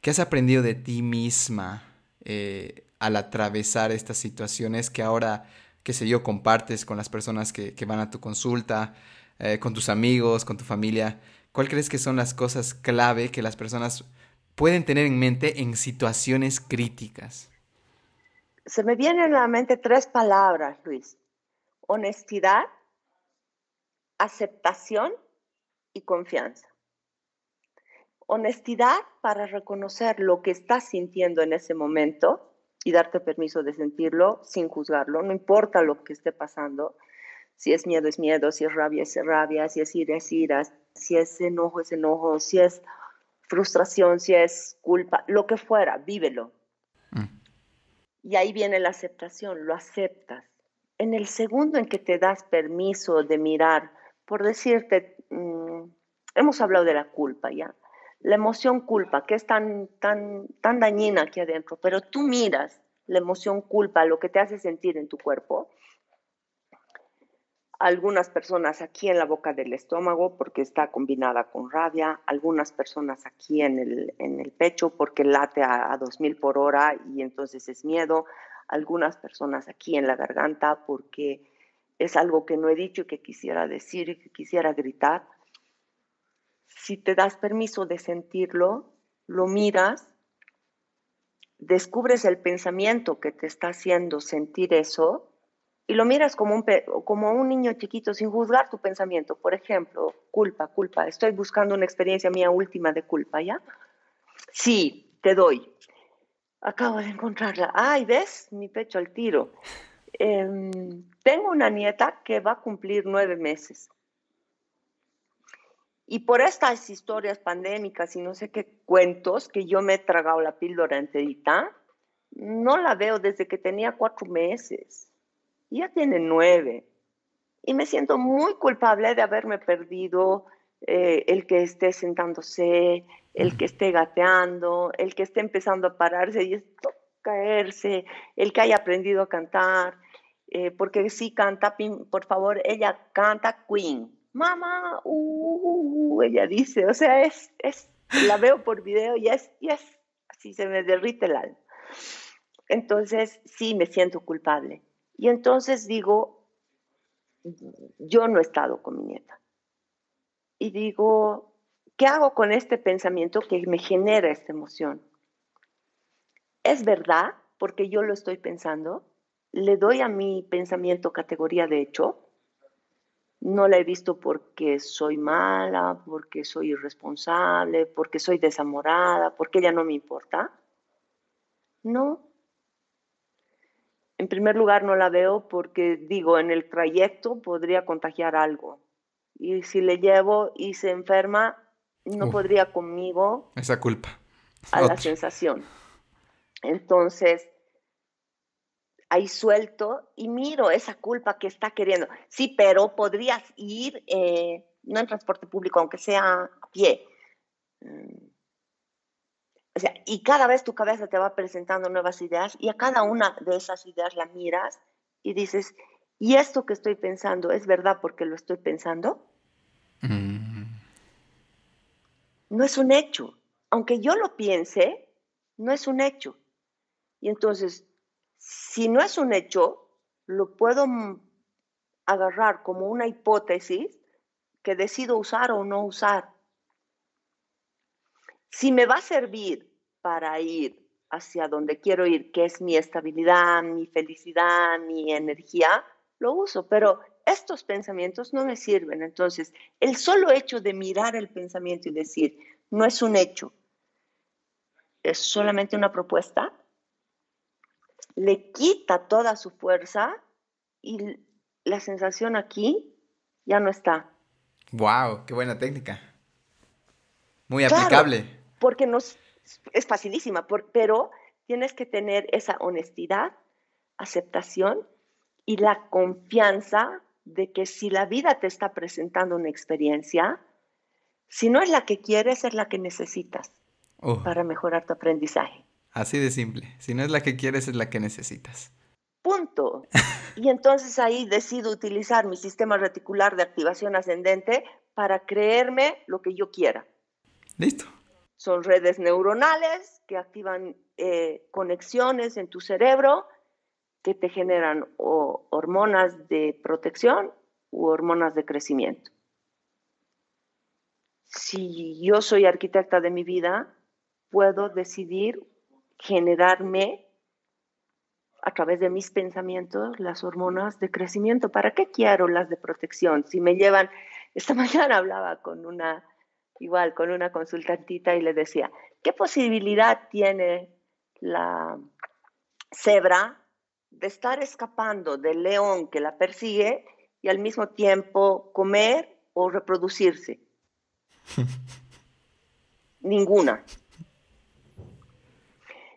¿Qué has aprendido de ti misma eh, al atravesar estas situaciones que ahora, qué sé yo, compartes con las personas que, van a tu consulta, eh, con tus amigos, con tu familia? ¿Cuál crees que son las cosas clave que las personas pueden tener en mente en situaciones críticas? Se me vienen a la mente tres palabras, Luis honestidad, aceptación y confianza. Honestidad para reconocer lo que estás sintiendo en ese momento y darte permiso de sentirlo sin juzgarlo, no importa lo que esté pasando. Si es miedo, es miedo, si es rabia, es rabia, si es ira, es ira, si es enojo, es enojo, si es frustración, si es culpa, lo que fuera, vívelo. Mm. Y ahí viene la aceptación, lo aceptas en el segundo en que te das permiso de mirar, por decirte, mm, hemos hablado de la culpa, ¿ya? La emoción culpa, que es tan, tan, tan dañina aquí adentro, pero tú miras la emoción culpa, lo que te hace sentir en tu cuerpo. Algunas personas aquí en la boca del estómago porque está combinada con rabia, algunas personas aquí en el, en el pecho porque late a, a 2000 por hora y entonces es miedo, algunas personas aquí en la garganta porque es algo que no he dicho y que quisiera decir y que quisiera gritar. Si te das permiso de sentirlo, lo miras, descubres el pensamiento que te está haciendo sentir eso y lo miras como un, como un niño chiquito sin juzgar tu pensamiento. Por ejemplo, culpa, culpa. Estoy buscando una experiencia mía última de culpa, ¿ya? Sí, te doy. Acabo de encontrarla. Ay, ¿ves? Mi pecho al tiro. Em, tengo una nieta que va a cumplir nueve meses. Y por estas historias pandémicas y no sé qué cuentos que yo me he tragado la píldora enterita, no la veo desde que tenía cuatro meses. Ya tiene nueve. Y me siento muy culpable de haberme perdido eh, el que esté sentándose, el que esté gateando, el que esté empezando a pararse y esto, caerse, el que haya aprendido a cantar, eh, porque sí canta, por favor, ella canta Queen. Mamá, uh, ella dice, o sea, es, es, la veo por video y es, y es, así se me derrite el alma. Entonces, sí, me siento culpable. Y entonces digo, yo no he estado con mi nieta. Y digo, ¿qué hago con este pensamiento que me genera esta emoción? ¿Es verdad porque yo lo estoy pensando? ¿Le doy a mi pensamiento categoría de hecho? No la he visto porque soy mala, porque soy irresponsable, porque soy desamorada, porque ella no me importa. No, en primer lugar, no la veo porque, digo, en el trayecto podría contagiar algo. Y si le llevo y se enferma, no podría conmigo. Esa culpa. A la sensación. Entonces, ahí suelto y miro esa culpa que está queriendo. Sí, pero podrías ir, eh, no en transporte público, aunque sea a pie. Mm, o sea, y cada vez tu cabeza te va presentando nuevas ideas y a cada una de esas ideas la miras y dices, ¿y esto que estoy pensando es verdad porque lo estoy pensando? Mm. No es un hecho. Aunque yo lo piense, no es un hecho. Y entonces, si no es un hecho, lo puedo agarrar como una hipótesis que decido usar o no usar. Si me va a servir para ir hacia donde quiero ir, que es mi estabilidad, mi felicidad, mi energía, lo uso, pero estos pensamientos no me sirven. Entonces, el solo hecho de mirar el pensamiento y decir, no es un hecho, es solamente una propuesta, le quita toda su fuerza y la sensación aquí ya no está. ¡Wow! ¡Qué buena técnica! Muy aplicable. Porque nos, es facilísima, pero tienes que tener esa honestidad, aceptación y la confianza de que si la vida te está presentando una experiencia, si no es la que quieres, es la que necesitas oh. para mejorar tu aprendizaje. Así de simple. Si no es la que quieres, es la que necesitas. Punto. [laughs] Y entonces ahí decido utilizar mi sistema reticular de activación ascendente para creerme lo que yo quiera. Listo. Son redes neuronales que activan eh, conexiones en tu cerebro que te generan hormonas de protección u hormonas de crecimiento. Si yo soy arquitecta de mi vida, puedo decidir generarme a través de mis pensamientos las hormonas de crecimiento. ¿Para qué quiero las de protección? Si me llevan, esta [laughs] mañana hablaba con una, igual, con una consultantita y le decía, ¿qué posibilidad tiene la cebra de estar escapando del león que la persigue y al mismo tiempo comer o reproducirse? [laughs] Ninguna.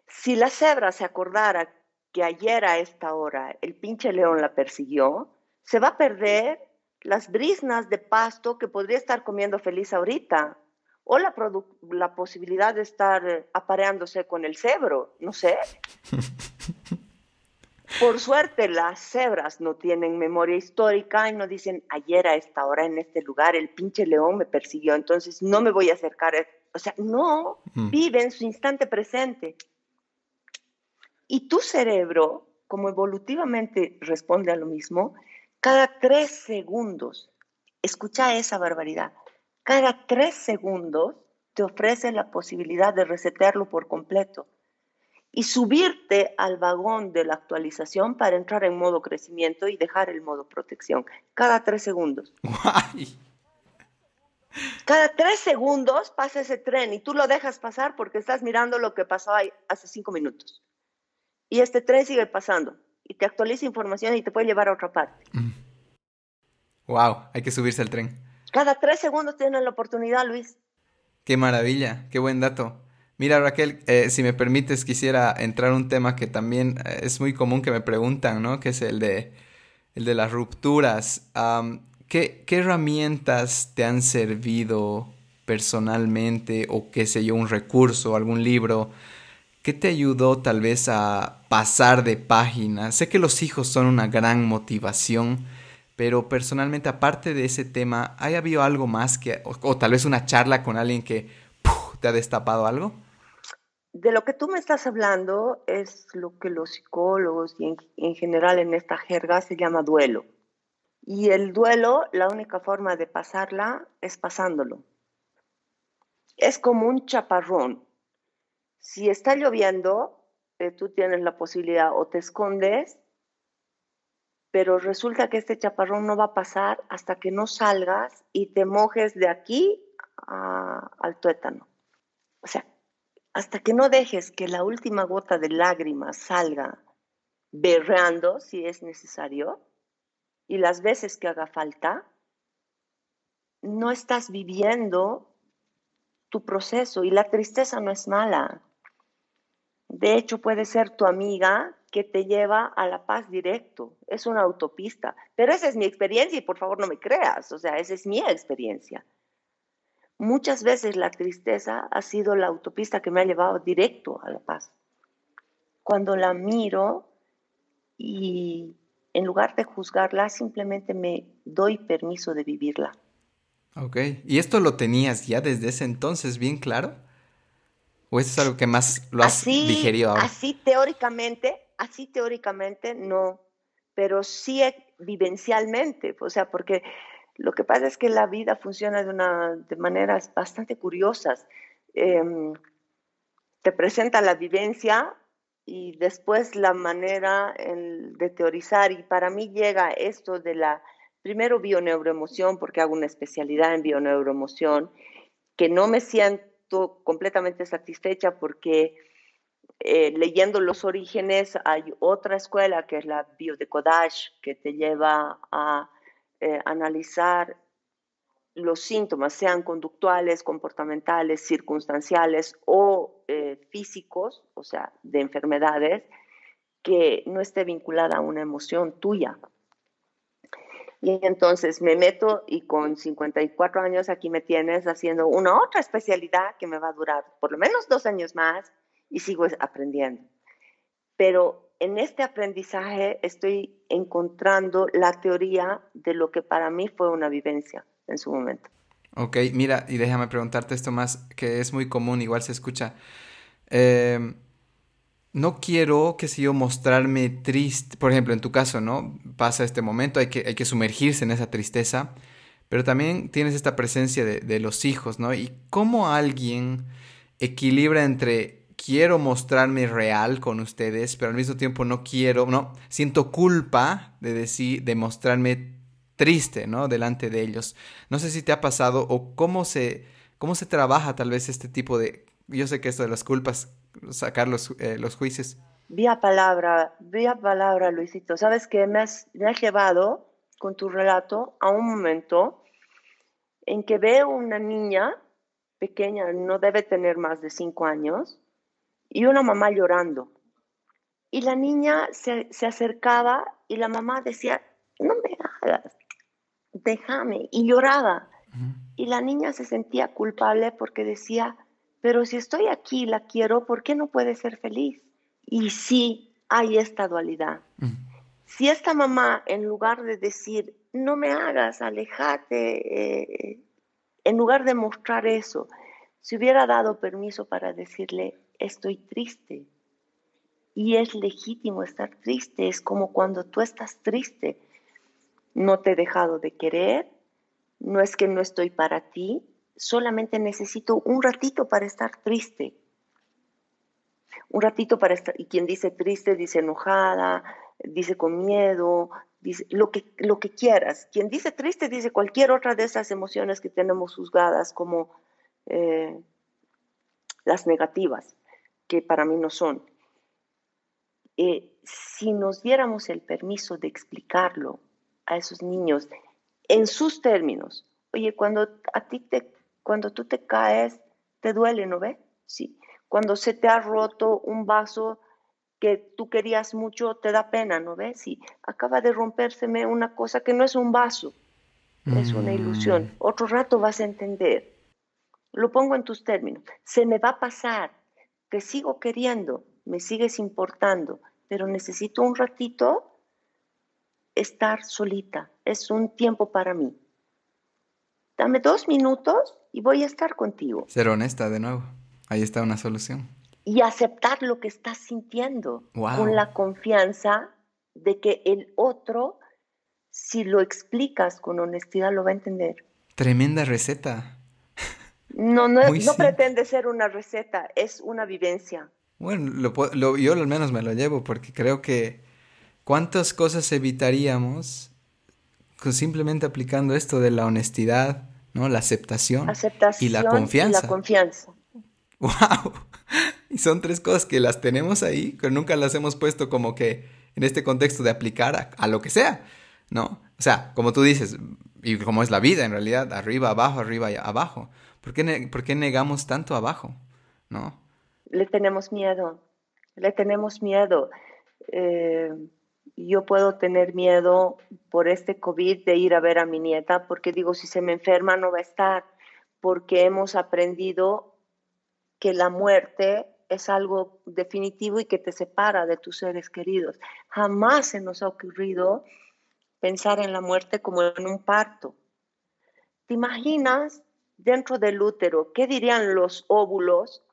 Si la cebra se acordara que ayer a esta hora el pinche león la persiguió, se va a perder las brisnas de pasto que podría estar comiendo feliz ahorita, o la, la posibilidad de estar apareándose con el cebro, no sé. [laughs] Por suerte, las cebras no tienen memoria histórica y no dicen, ayer a esta hora en este lugar el pinche león me persiguió, entonces no me voy a acercar. O sea, no, mm. vive en su instante presente. Y tu cerebro, como evolutivamente responde a lo mismo, cada tres segundos, escucha esa barbaridad, cada tres segundos te ofrece la posibilidad de resetearlo por completo y subirte al vagón de la actualización para entrar en modo crecimiento y dejar el modo protección. Cada tres segundos. [laughs] Cada tres segundos pasa ese tren y tú lo dejas pasar porque estás mirando lo que pasó ahí hace cinco minutos y este tren sigue pasando y te actualiza información y te puede llevar a otra parte. Wow, mm. hay que subirse al tren. Cada tres segundos tienes la oportunidad, Luis. Qué maravilla, qué buen dato. Mira, Raquel, eh, si me permites, quisiera entrar un tema que también eh, es muy común que me preguntan, ¿no? Que es el de, el de las rupturas. ¿qué, ¿Qué herramientas te han servido personalmente o qué sé yo, un recurso, algún libro? ¿Qué te ayudó tal vez a pasar de página? Sé que los hijos son una gran motivación, pero personalmente, aparte de ese tema, ¿hay habido algo más que, o, tal vez una charla con alguien que te ha destapado algo? De lo que tú me estás hablando es lo que los psicólogos y en, general en esta jerga se llama duelo. Y el duelo, la única forma de pasarla es pasándolo. Es como un chaparrón. Si está lloviendo, eh, tú tienes la posibilidad o te escondes pero resulta que este chaparrón no va a pasar hasta que no salgas y te mojes de aquí al tuétano. O sea, hasta que no dejes que la última gota de lágrimas salga berreando si es necesario y las veces que haga falta, no estás viviendo tu proceso y la tristeza no es mala. De hecho, puede ser tu amiga que te lleva a la paz directo. Es una autopista. Pero esa es mi experiencia y por favor no me creas. O sea, esa es mi experiencia. Muchas veces la tristeza ha sido la autopista que me ha llevado directo a la paz. Cuando la miro y en lugar de juzgarla, simplemente me doy permiso de vivirla. Ok. ¿Y esto lo tenías ya desde ese entonces bien claro? ¿O es algo que más lo has digerido ahora? Así teóricamente, así teóricamente no, pero sí vivencialmente, o sea, porque lo que pasa es que la vida funciona de, una, de maneras bastante curiosas. Em, te presenta la vivencia y después la manera de teorizar. Y para mí llega esto de la, primero bioneuroemoción, porque hago una especialidad en bioneuroemoción, que no me siento completamente satisfecha porque eh, leyendo los orígenes hay otra escuela que es la biodecodage, que te lleva a eh, analizar los síntomas, sean conductuales, comportamentales, circunstanciales o eh, físicos, o sea, de enfermedades, que no esté vinculada a una emoción tuya. Y entonces me meto y con 54 años aquí me tienes haciendo una otra especialidad que me va a durar por lo menos dos años más y sigo aprendiendo. Pero en este aprendizaje estoy encontrando la teoría de lo que para mí fue una vivencia en su momento. Ok, mira, y déjame preguntarte esto más, que es muy común, igual se escucha. Em, no quiero, que si yo, mostrarme triste. Por ejemplo, en tu caso, ¿no? Pasa este momento, hay que, hay que sumergirse en esa tristeza, pero también tienes esta presencia de los hijos, ¿no? Y cómo alguien equilibra entre quiero mostrarme real con ustedes, pero al mismo tiempo no quiero, no, siento culpa de decir, de mostrarme triste, ¿no? Delante de ellos. No sé si te ha pasado o cómo se, cómo se trabaja tal vez este tipo de, yo sé que esto de las culpas, sacar los, eh, los juicios. Vía palabra, vía palabra, Luisito. Sabes que me has, me has llevado con tu relato a un momento en que veo una niña pequeña, no debe tener más de cinco años, y una mamá llorando. Y la niña se, acercaba y la mamá decía, no me hagas, déjame. Y lloraba. Y la niña se sentía culpable porque decía, pero si estoy aquí y la quiero, ¿por qué no puede ser feliz? Y sí, hay esta dualidad. Si esta mamá, en lugar de decir, no me hagas, alejate, eh, en lugar de mostrar eso, se hubiera dado permiso para decirle, estoy triste. Y es legítimo estar triste, es como cuando tú estás triste. No te he dejado de querer, no es que no estoy para ti, solamente necesito un ratito para estar triste. Un ratito para estar, y quien dice triste dice enojada, dice con miedo, dice lo que, lo que quieras. Quien dice triste dice cualquier otra de esas emociones que tenemos juzgadas como eh, las negativas que para mí no son. Eh, si nos diéramos el permiso de explicarlo a esos niños en sus términos, oye, cuando a ti te, cuando tú te caes, te duele, ¿no ve? Sí. Cuando se te ha roto un vaso que tú querías mucho, te da pena, ¿no ves? Y acaba de rompérseme una cosa que no es un vaso, es una ilusión. Mm. Otro rato vas a entender. Lo pongo en tus términos. Se me va a pasar, te sigo queriendo, me sigues importando, pero necesito un ratito estar solita. Es un tiempo para mí. Dame dos minutos y voy a estar contigo. Ser honesta de nuevo. Ahí está una solución. Y aceptar lo que estás sintiendo Wow. con la confianza de que el otro, si lo explicas con honestidad, lo va a entender. Tremenda receta. No, no, Muy no simple. pretende ser una receta, es una vivencia. Bueno, lo, lo- yo al menos me lo llevo porque creo que cuántas cosas evitaríamos con simplemente aplicando esto de la honestidad, ¿no? La aceptación Aceptación y la confianza. y la confianza. [laughs] ¡Wow! Y son tres cosas que las tenemos ahí, que nunca las hemos puesto como que en este contexto de aplicar a, a lo que sea, ¿no? O sea, como tú dices, y como es la vida en realidad, arriba, abajo, arriba y abajo. ¿Por qué, por negamos tanto abajo? ¿No? Le tenemos miedo, le tenemos miedo. Eh, yo puedo tener miedo por este COVID de ir a ver a mi nieta, porque digo, si se me enferma no va a estar, porque hemos aprendido que la muerte es algo definitivo y que te separa de tus seres queridos. Jamás se nos ha ocurrido pensar en la muerte como en un parto. ¿Te imaginas dentro del útero qué dirían los óvulos?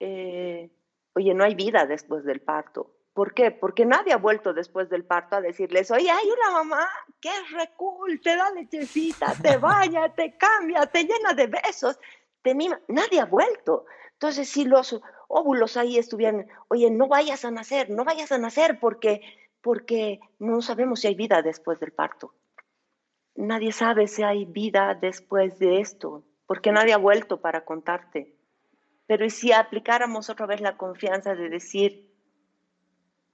Eh, oye, no hay vida después del parto. ¿Por qué? Porque nadie ha vuelto después del parto a decirles, oye, hay una mamá que es re cool, te da lechecita, te [laughs] baña, te cambia, te llena de besos, te mima. Nadie ha vuelto. Entonces, si los óvulos ahí estuvieran, oye, no vayas a nacer, no vayas a nacer porque, porque no sabemos si hay vida después del parto. Nadie sabe si hay vida después de esto, porque nadie ha vuelto para contarte. Pero ¿y si aplicáramos otra vez la confianza de decir,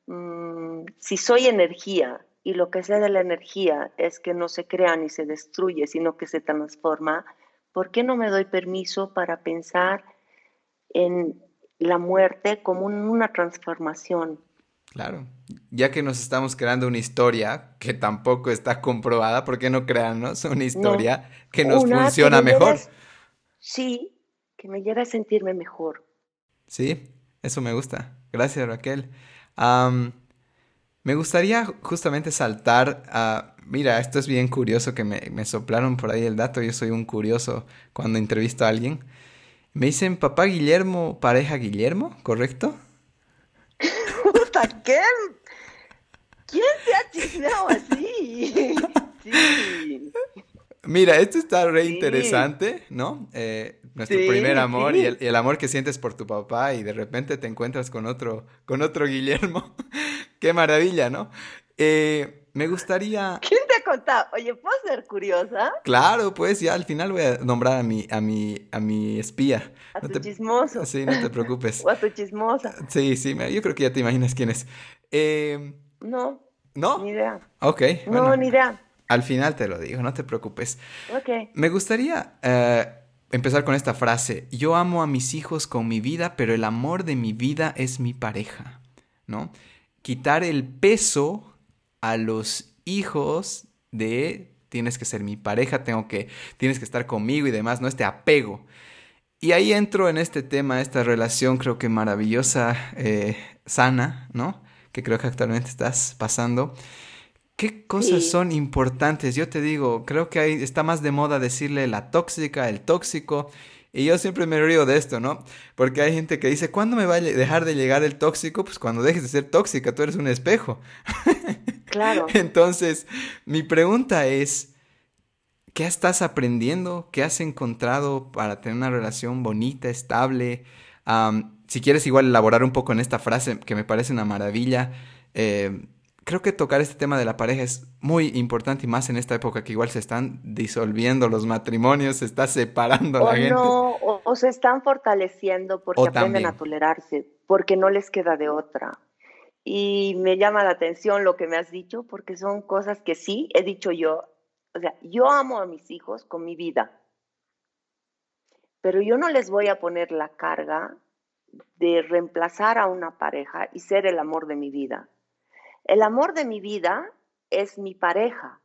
mm, si soy energía y lo que sé de la energía es que no se crea ni se destruye, sino que se transforma, ¿por qué no me doy permiso para pensar en la muerte como un- una transformación? Claro. Ya que nos estamos creando una historia que tampoco está comprobada, ¿por qué no crearnos una historia que nos funciona me mejor? Sí, que me lleve a sentirme mejor. Sí, eso me gusta. Gracias, Raquel. Me gustaría justamente saltar a... Mira, esto es bien curioso que me, me soplaron por ahí el dato. Yo soy un curioso cuando entrevisto a alguien. Me dicen papá Guillermo, pareja Guillermo, ¿correcto? [laughs] ¿Quién te ha chismeado así? [laughs] Sí. Mira, esto está re Sí. interesante, ¿no? Eh, nuestro Sí, primer amor y el, y el amor que sientes por tu papá y de repente te encuentras con otro, con otro Guillermo. [laughs] Qué maravilla, ¿no? Eh, me gustaría, ¿Quién te ha contado? Oye, ¿puedo ser curiosa? claro, pues ya al final voy a nombrar a mi, a mi, a mi espía. A No tu te- chismoso. Sí, no te preocupes. [laughs] O a tu chismosa. Sí, sí, yo creo que ya te imaginas quién es. Eh, No, ¿no? ni idea. Ok, No, bueno, ni idea. Al final te lo digo, no te preocupes. Me gustaría eh, empezar con esta frase. Yo amo a mis hijos con mi vida, pero el amor de mi vida es mi pareja, ¿no? Quitar el peso a los hijos de tienes que ser mi pareja, tengo que, tienes que estar conmigo y demás, ¿no? Este apego. Y ahí entro en este tema, esta relación creo que maravillosa, eh, sana, ¿no? Que creo que actualmente estás pasando. ¿Qué cosas Sí. son importantes? Yo te digo, creo que ahí está más de moda decirle la tóxica, el tóxico. Y yo siempre me río de esto, ¿no? Porque hay gente que dice, ¿cuándo me va a dejar de llegar el tóxico? Pues cuando dejes de ser tóxica, tú eres un espejo. Claro. [laughs] Entonces, mi pregunta es, ¿qué estás aprendiendo? ¿Qué has encontrado para tener una relación bonita, estable? Si quieres igual elaborar un poco en esta frase que me parece una maravilla, eh, creo que tocar este tema de la pareja es muy importante y más en esta época que igual se están disolviendo los matrimonios, se está separando O la gente. no, o, o se están fortaleciendo porque O aprenden también. a tolerarse, porque no les queda de otra. Y me llama la atención lo que me has dicho, porque son cosas que sí he dicho yo. O sea, yo amo a mis hijos con mi vida, pero yo no les voy a poner la carga de reemplazar a una pareja y ser el amor de mi vida. El amor de mi vida es mi pareja,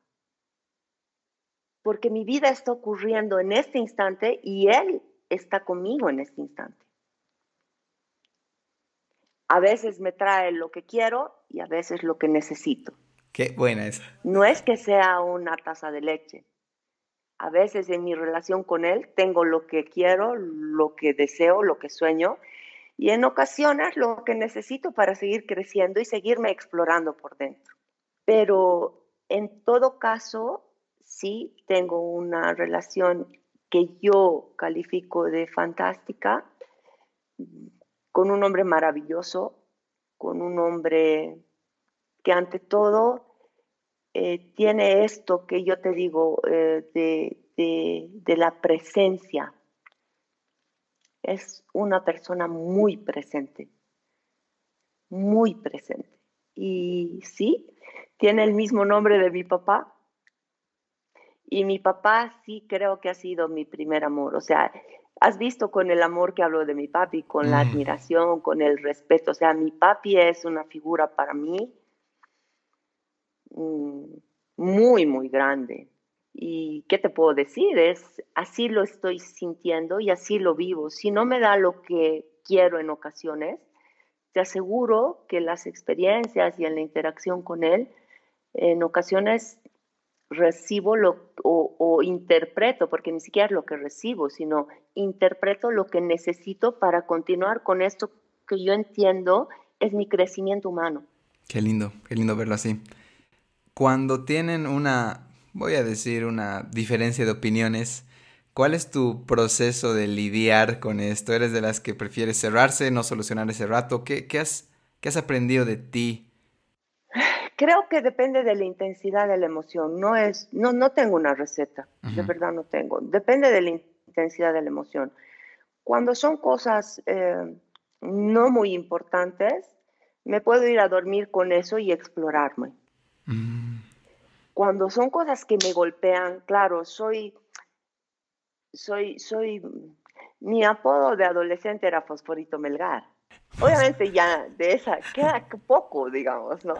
porque mi vida está ocurriendo en este instante y él está conmigo en este instante. A veces me trae lo que quiero y a veces lo que necesito. Qué buena esa. No es que sea una taza de leche. A veces en mi relación con él tengo lo que quiero, lo que deseo, lo que sueño y en ocasiones lo que necesito para seguir creciendo y seguirme explorando por dentro. Pero en todo caso, sí tengo una relación que yo califico de fantástica con un hombre maravilloso, con un hombre que ante todo eh, tiene esto que yo te digo eh, de, de la presencia. Es una persona muy presente, muy presente. Y sí, tiene el mismo nombre de mi papá. Y mi papá sí creo que ha sido mi primer amor. O sea, has visto con el amor que hablo de mi papi, con la mm. admiración, con el respeto. O sea, mi papi es una figura para mí mm, muy, muy grande. ¿Y qué te puedo decir? Es así lo estoy sintiendo y así lo vivo. Si no me da lo que quiero en ocasiones, te aseguro que las experiencias y en la interacción con él, en ocasiones recibo lo, o, interpreto, porque ni siquiera es lo que recibo, sino interpreto lo que necesito para continuar con esto que yo entiendo es mi crecimiento humano. Qué lindo, qué lindo verlo así. Cuando tienen una, voy a decir, una diferencia de opiniones, ¿cuál es tu proceso de lidiar con esto? ¿Eres de las que prefieres cerrarse, no solucionar ese rato? ¿Qué, qué has, qué has aprendido de ti Creo que depende de la intensidad de la emoción. No es, no, no tengo una receta, de verdad no tengo. Depende de la intensidad de la emoción. Cuando son cosas eh, no muy importantes, me puedo ir a dormir con eso y explorarme. Mm. Cuando son cosas que me golpean, claro, soy, soy, soy, mi apodo de adolescente era Fosforito Melgar. Obviamente ya de esa queda poco, digamos, ¿no?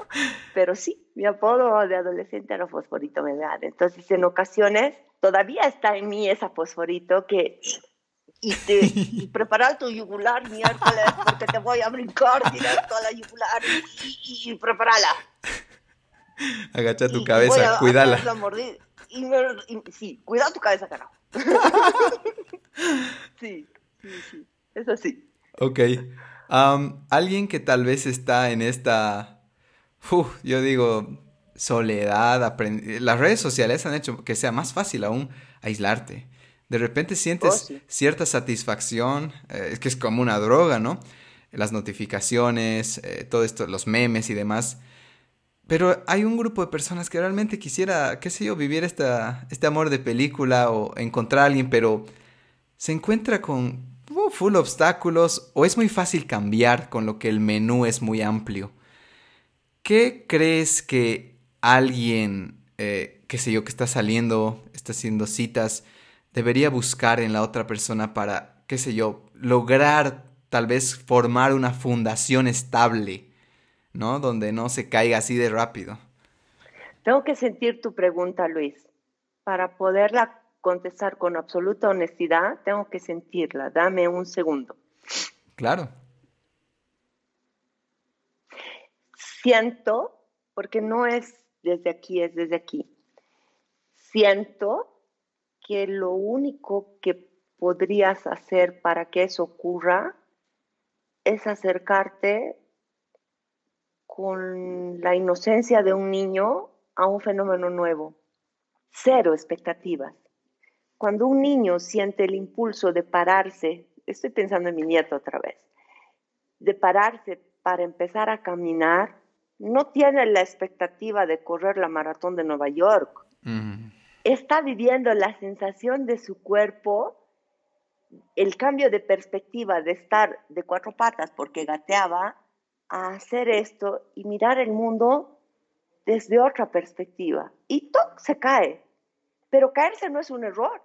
Pero sí, mi apodo de adolescente era Fosforito Melgar. Entonces, en ocasiones, todavía está en mí esa Fosforito que... Y, te, [laughs] preparar tu yugular miércoles porque te voy a brincar directo a la yugular y, y, prepararla. Agacha tu cabeza, cuídala. sí, cuida tu cabeza, carajo. [laughs] sí, sí, sí, eso sí. Ok alguien que tal vez está en esta, yo digo, soledad, las redes sociales han hecho que sea más fácil aún aislarte. De repente sientes oh, cierta satisfacción, eh, es que es como una droga, ¿no? Las notificaciones, eh, todo esto, los memes y demás. Pero hay un grupo de personas que realmente quisiera, qué sé yo, vivir esta, este amor de película o encontrar a alguien, pero se encuentra con full obstáculos o es muy fácil cambiar con lo que el menú es muy amplio. ¿Qué crees que alguien, eh, qué sé yo, que está saliendo, está haciendo citas, debería buscar en la otra persona para, qué sé yo, lograr tal vez formar una fundación estable, ¿no? Donde no se caiga así de rápido. Tengo que sentir tu pregunta, Luis, para poderla contestar con absoluta honestidad, tengo que sentirla. Dame un segundo. Claro. Siento, porque no es desde aquí, es desde aquí. Siento que lo único que podrías hacer para que eso ocurra es acercarte con la inocencia de un niño a un fenómeno nuevo. Cero expectativas. Cuando un niño siente el impulso de pararse, estoy pensando en mi nieto otra vez, de pararse para empezar a caminar, no tiene la expectativa de correr la maratón de Nueva York. Está viviendo la sensación de su cuerpo, el cambio de perspectiva de estar de cuatro patas porque gateaba, a hacer esto y mirar el mundo desde otra perspectiva. Y todo se cae. Pero caerse no es un error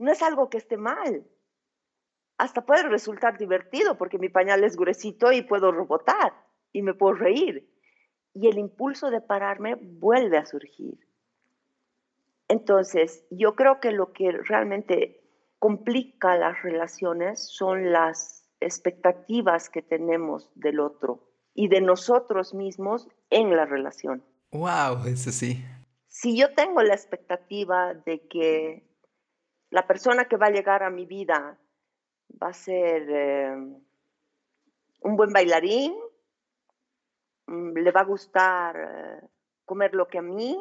no es algo que esté mal. hasta puede resultar divertido porque mi pañal es gruesito y puedo rebotar y me puedo reír. Y el impulso de pararme vuelve a surgir. Entonces, yo creo que lo que realmente complica las relaciones son las expectativas que tenemos del otro y de nosotros mismos en la relación. Wow, eso sí. Si yo tengo la expectativa de que la persona que va a llegar a mi vida va a ser eh, un buen bailarín, mm, le va a gustar eh, comer lo que a mí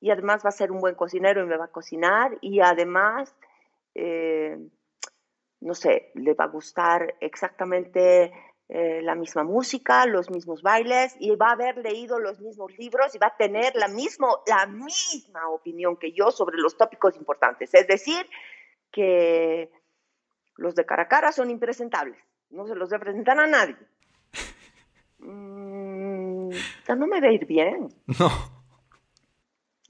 y además va a ser un buen cocinero y me va a cocinar y además, eh, no sé, le va a gustar exactamente la misma música, los mismos bailes y va a haber leído los mismos libros y va a tener la, mismo, la misma opinión que yo sobre los tópicos importantes. Es decir, que los de cara a cara son impresentables, no se los representan a nadie. Mm, no me va a ir bien. [laughs] No.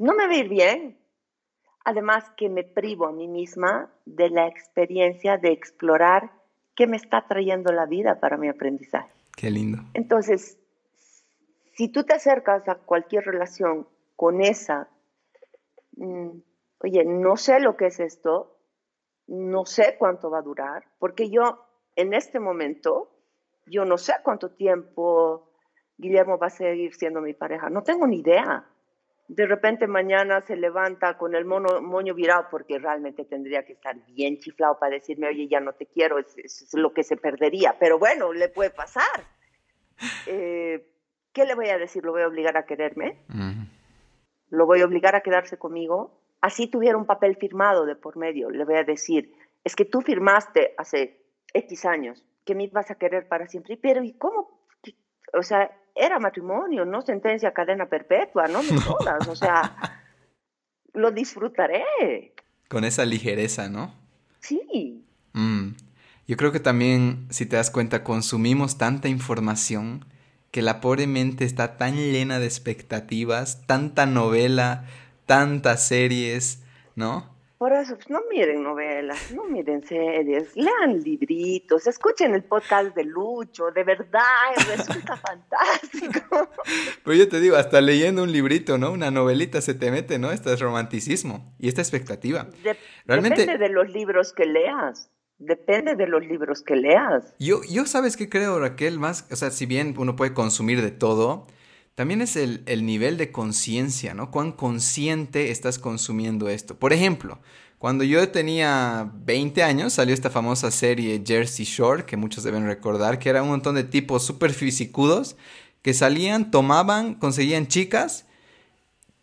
No me va a ir bien. Además que me privo a mí misma de la experiencia de explorar qué me está trayendo la vida para mi aprendizaje. Qué lindo. Entonces, si tú te acercas a cualquier relación con esa, mm, oye, no sé lo que es esto, no sé cuánto va a durar, porque yo en este momento, yo no sé cuánto tiempo Guillermo va a seguir siendo mi pareja, no tengo ni idea. De repente mañana se levanta con el mono, moño virado porque realmente tendría que estar bien chiflado para decirme, oye, ya no te quiero, es, lo que se perdería. Pero bueno, le puede pasar. [laughs] Eh, ¿Qué le voy a decir? ¿Lo voy a obligar a quererme? ¿Lo voy a obligar a quedarse conmigo? así tuviera un papel firmado de por medio, le voy a decir, es que tú firmaste hace X años que me ibas a querer para siempre, pero ¿y cómo? O sea, era matrimonio, no sentencia cadena perpetua, no me jodas, [laughs] o sea, lo disfrutaré. Con esa ligereza, ¿no? Sí. Mm. Yo creo que también, si te das cuenta, consumimos tanta información que la pobre mente está tan llena de expectativas, tanta novela, tantas series, ¿no? Por eso, pues, no miren novelas, no miren series, lean libritos, escuchen el podcast de Lucho, de verdad, resulta [laughs] fantástico. Pero yo te digo, hasta leyendo un librito, ¿no? Una novelita se te mete, ¿no? Este es romanticismo y esta expectativa. Realmente... Depende de los libros que leas. Depende de los libros que leas. Yo, yo sabes qué creo, Raquel, más, o sea, si bien uno puede consumir de todo, también es el, nivel de conciencia, ¿no? Cuán consciente estás consumiendo esto. Por ejemplo, cuando yo tenía 20 años salió esta famosa serie Jersey Shore, que muchos deben recordar, que era un montón de tipos súper fisicudos que salían, tomaban, conseguían chicas.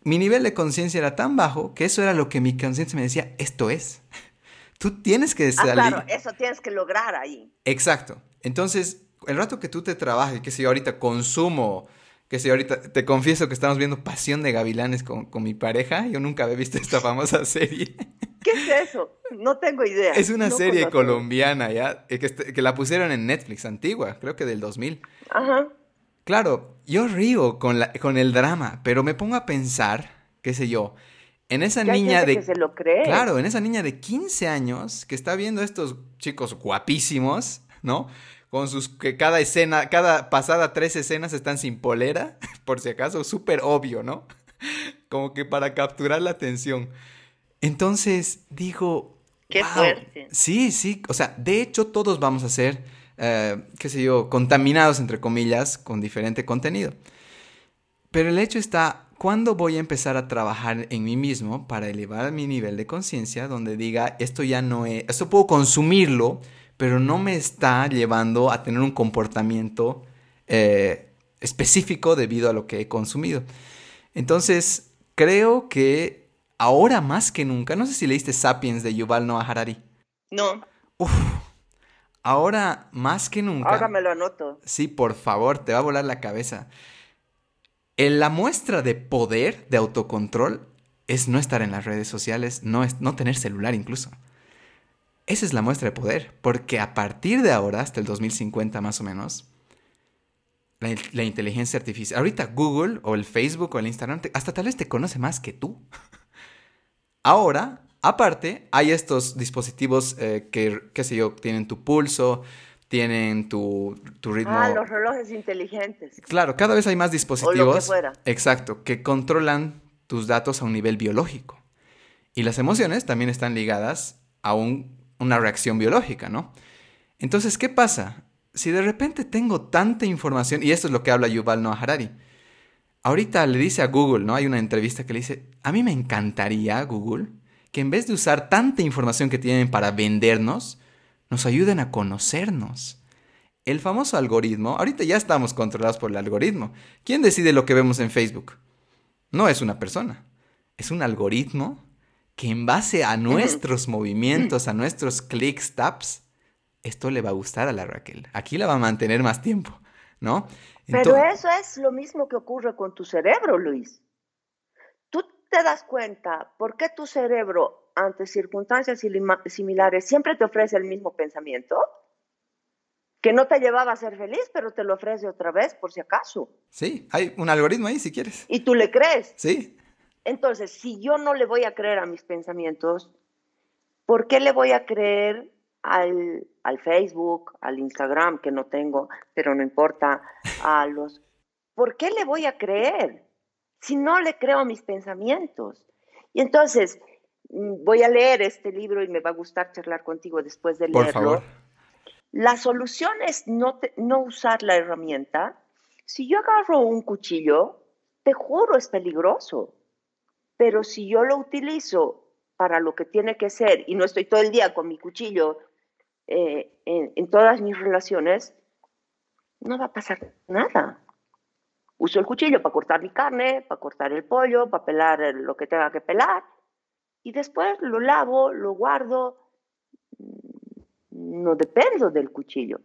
Mi nivel de conciencia era tan bajo que eso era lo que mi conciencia me decía, esto es. [laughs] Tú tienes que salir. Ah, claro, eso tienes que lograr ahí. Exacto. Entonces, el rato que tú te trabajes, que si yo ahorita consumo que si ahorita te confieso que estamos viendo Pasión de Gavilanes con, mi pareja. Yo nunca había visto esta famosa [laughs] serie. ¿Qué es eso? No tengo idea. Es una serie colombiana, ¿ya? Eh, que, que, la pusieron en Netflix, antigua, creo que del 2000. Ajá. Claro, yo río con, la, con el drama, pero me pongo a pensar, qué sé yo, en esa niña de... Que se lo cree. Claro, en esa niña de 15 años que está viendo a estos chicos guapísimos, ¿no? Con sus que cada escena, cada pasada tres escenas están sin polera, [laughs] por si acaso, súper obvio, ¿no? [laughs] Como que para capturar la atención. Entonces digo, qué fuerte. Sí, sí, o sea, de hecho todos vamos a ser, eh, qué sé yo, contaminados entre comillas con diferente contenido. Pero el hecho está, ¿cuándo voy a empezar a trabajar en mí mismo para elevar mi nivel de conciencia donde diga, esto ya no es, esto puedo consumirlo, pero no me está llevando a tener un comportamiento eh, específico debido a lo que he consumido. Entonces, creo que ahora más que nunca, no sé si leíste Sapiens de Yuval Noah Harari. No. Uf, ahora más que nunca. Ahora me lo anoto. Sí, por favor, te va a volar la cabeza. En la muestra de poder, de autocontrol, es no estar en las redes sociales, no, es, no tener celular incluso. Esa es la muestra de poder, porque a partir de ahora, hasta el 2050 más o menos, la, inteligencia artificial, ahorita Google o el Facebook o el Instagram, hasta tal vez te conoce más que tú. [laughs] Ahora, Aparte, hay estos dispositivos eh, que, qué sé yo, tienen tu pulso, tienen tu, tu, ritmo. Ah, los relojes inteligentes. Claro, cada vez hay más dispositivos. Exacto, que controlan tus datos a un nivel biológico. Y las emociones también están ligadas a una reacción biológica, ¿no? Entonces, ¿qué pasa? Si de repente tengo tanta información, y esto es lo que habla Yuval Noah Harari, ahorita le dice a Google, ¿no? Hay una entrevista que le dice, a mí me encantaría, Google, que en vez de usar tanta información que tienen para vendernos, nos ayuden a conocernos. El famoso algoritmo, ahorita ya estamos controlados por el algoritmo. ¿Quién decide lo que vemos en Facebook? No es una persona, es un algoritmo que en base a nuestros movimientos, a nuestros clicks, taps, esto le va a gustar a la Raquel. Aquí la va a mantener más tiempo, ¿no? Pero eso es lo mismo que ocurre con tu cerebro, Luis. Tú te das cuenta por qué tu cerebro, ante circunstancias similares, siempre te ofrece el mismo pensamiento, que no te llevaba a ser feliz, pero te lo ofrece otra vez por si acaso. Sí, hay un algoritmo ahí si quieres. Y tú le crees. Sí. Entonces, si yo no le voy a creer a mis pensamientos, ¿por qué le voy a creer al, al, Facebook, al Instagram, que no tengo, pero no importa, a los... ¿Por qué le voy a creer si no le creo a mis pensamientos? Y entonces, mm, voy a leer este libro y me va a gustar charlar contigo después de leerlo. Por favor. La solución es no, no usar la herramienta. Si yo agarro un cuchillo, te juro, es peligroso. Pero si yo lo utilizo para lo que tiene que ser y no estoy todo el día con mi cuchillo eh, en, todas mis relaciones, no va a pasar nada. Uso el cuchillo para cortar mi carne, para cortar el pollo, para pelar lo que tenga que pelar y después lo lavo, lo guardo. No dependo del cuchillo.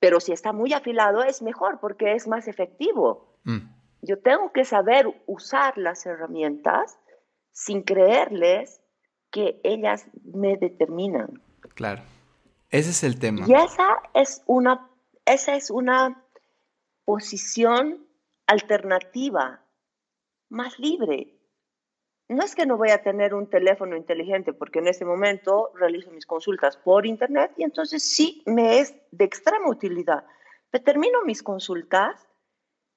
Pero si está muy afilado es mejor porque es más efectivo. Mm. Yo tengo que saber usar las herramientas sin creerles que ellas me determinan. Claro. Ese es el tema. Y esa es una, esa es una posición alternativa, más libre. No es que no voy a tener un teléfono inteligente, porque en ese momento realizo mis consultas por internet y entonces sí me es de extrema utilidad. Te termino mis consultas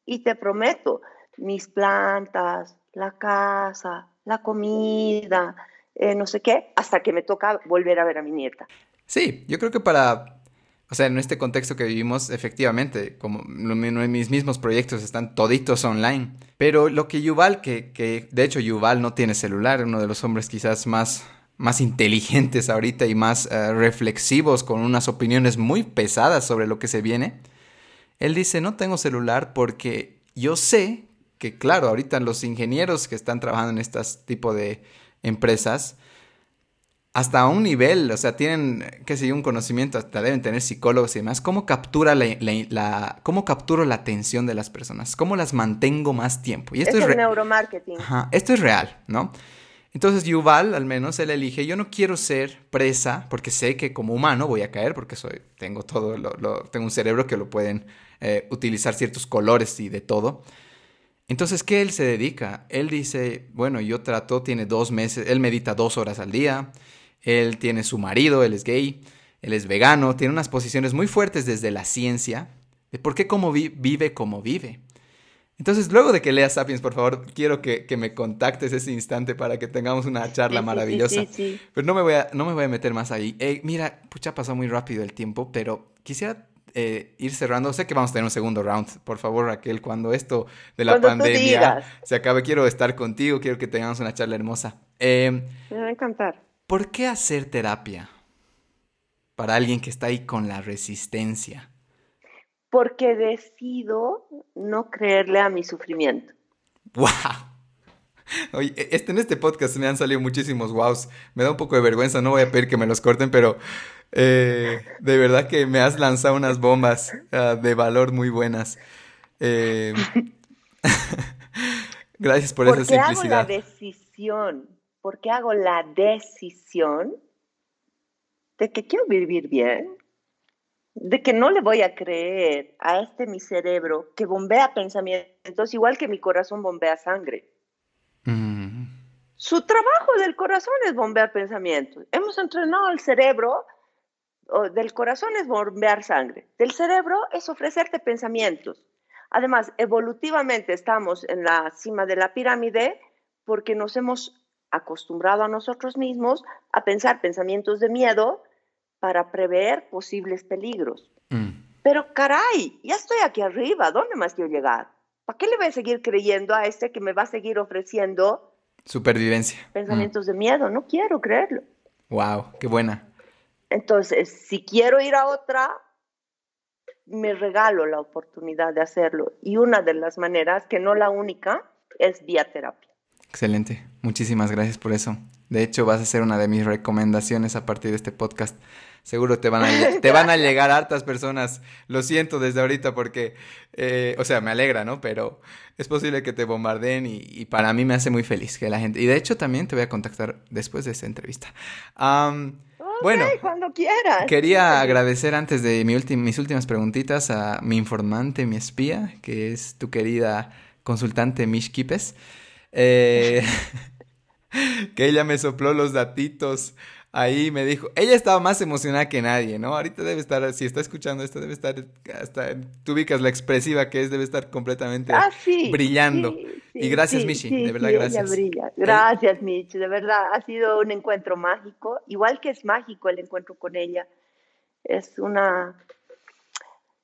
y te prometo, mis plantas, la casa, la comida, eh, no sé qué, hasta que me toca volver a ver a mi nieta. Sí, yo creo que para, o sea, en este contexto que vivimos, efectivamente, como mis mismos proyectos están toditos online. Pero lo que Yuval, que, que de hecho Yuval no tiene celular, uno de los hombres quizás más, más inteligentes ahorita y más eh, reflexivos, con unas opiniones muy pesadas sobre lo que se viene, él dice, no tengo celular porque yo sé que, claro, ahorita los ingenieros que están trabajando en este tipo de empresas, hasta un nivel, o sea, tienen, qué sé yo, un conocimiento, hasta deben tener psicólogos y demás, ¿cómo, captura la, cómo capturo la atención de las personas? ¿Cómo las mantengo más tiempo? Y esto es, neuromarketing. Ajá, esto es real, ¿no? Entonces Yuval, al menos, él elige, yo no quiero ser presa, porque sé que como humano voy a caer, porque soy, tengo todo, lo, tengo un cerebro que lo pueden eh, utilizar ciertos colores y de todo. Entonces, ¿qué él se dedica? Él dice, bueno, yo trato, tiene dos meses, él medita dos horas al día, él tiene su marido, él es gay, él es vegano, tiene unas posiciones muy fuertes desde la ciencia de por qué cómo vive como vive. Entonces, luego de que leas Sapiens, por favor, quiero que, me contactes ese instante para que tengamos una charla maravillosa. pero no me, voy a, no me voy a meter más ahí. Eh, mira, pucha, pasó muy rápido el tiempo, pero quisiera eh, ir cerrando. Sé que vamos a tener un segundo round. Por favor, Raquel, cuando esto de la pandemia se acabe, quiero estar contigo, quiero que tengamos una charla hermosa. Eh, me va a encantar. ¿Por qué hacer terapia para alguien que está ahí con la resistencia? Porque decido no creerle a mi sufrimiento. ¡Wow! Oye, e-, este, en este podcast me han salido muchísimos wows. Me da un poco de vergüenza, no voy a pedir que me los corten, pero eh, de verdad que me has lanzado unas bombas ah, de valor muy buenas. Eh, [laughs] gracias por esa simplicidad. Hago la decisión porque hago la decisión de que quiero vivir bien, de que no le voy a creer a este mi cerebro que bombea pensamientos igual que mi corazón bombea sangre. Mm. Su trabajo del corazón es bombear pensamientos. Hemos entrenado al cerebro, del corazón es bombear sangre, del cerebro es ofrecerte pensamientos. Además, evolutivamente estamos en la cima de la pirámide porque nos hemos acostumbrado a nosotros mismos a pensar pensamientos de miedo para prever posibles peligros. Mm. Pero caray, ya estoy aquí arriba, ¿dónde más quiero llegar? ¿Para qué le voy a seguir creyendo a este que me va a seguir ofreciendo supervivencia? Pensamientos de miedo, no quiero creerlo. Wow, qué buena. Entonces, si quiero ir a otra, me regalo la oportunidad de hacerlo. Y una de las maneras, que no la única, es vía terapia. Excelente. Muchísimas gracias por eso. De hecho, vas a ser una de mis recomendaciones a partir de este podcast. Seguro te van a, te van a llegar hartas personas. Lo siento desde ahorita porque, eh, o sea, me alegra, ¿no? Pero es posible que te bombardeen y, para mí me hace muy feliz que la gente... Y de hecho también te voy a contactar después de esta entrevista. Bueno, cuando quieras. Quería agradecer antes de mi mis últimas preguntitas a mi informante, mi espía, que es tu querida consultante Mish Kipes. Eh, [laughs] que ella me sopló los datitos. Ahí me dijo, ella estaba más emocionada que nadie, ¿no? Ahorita debe estar, si está escuchando esto, debe estar, hasta, tú ubicas la expresiva que es, debe estar completamente ah, brillando. y gracias, Michi, de verdad, gracias. Gracias, Michi, de verdad, ha sido un encuentro mágico, igual que es mágico el encuentro con ella. Es una,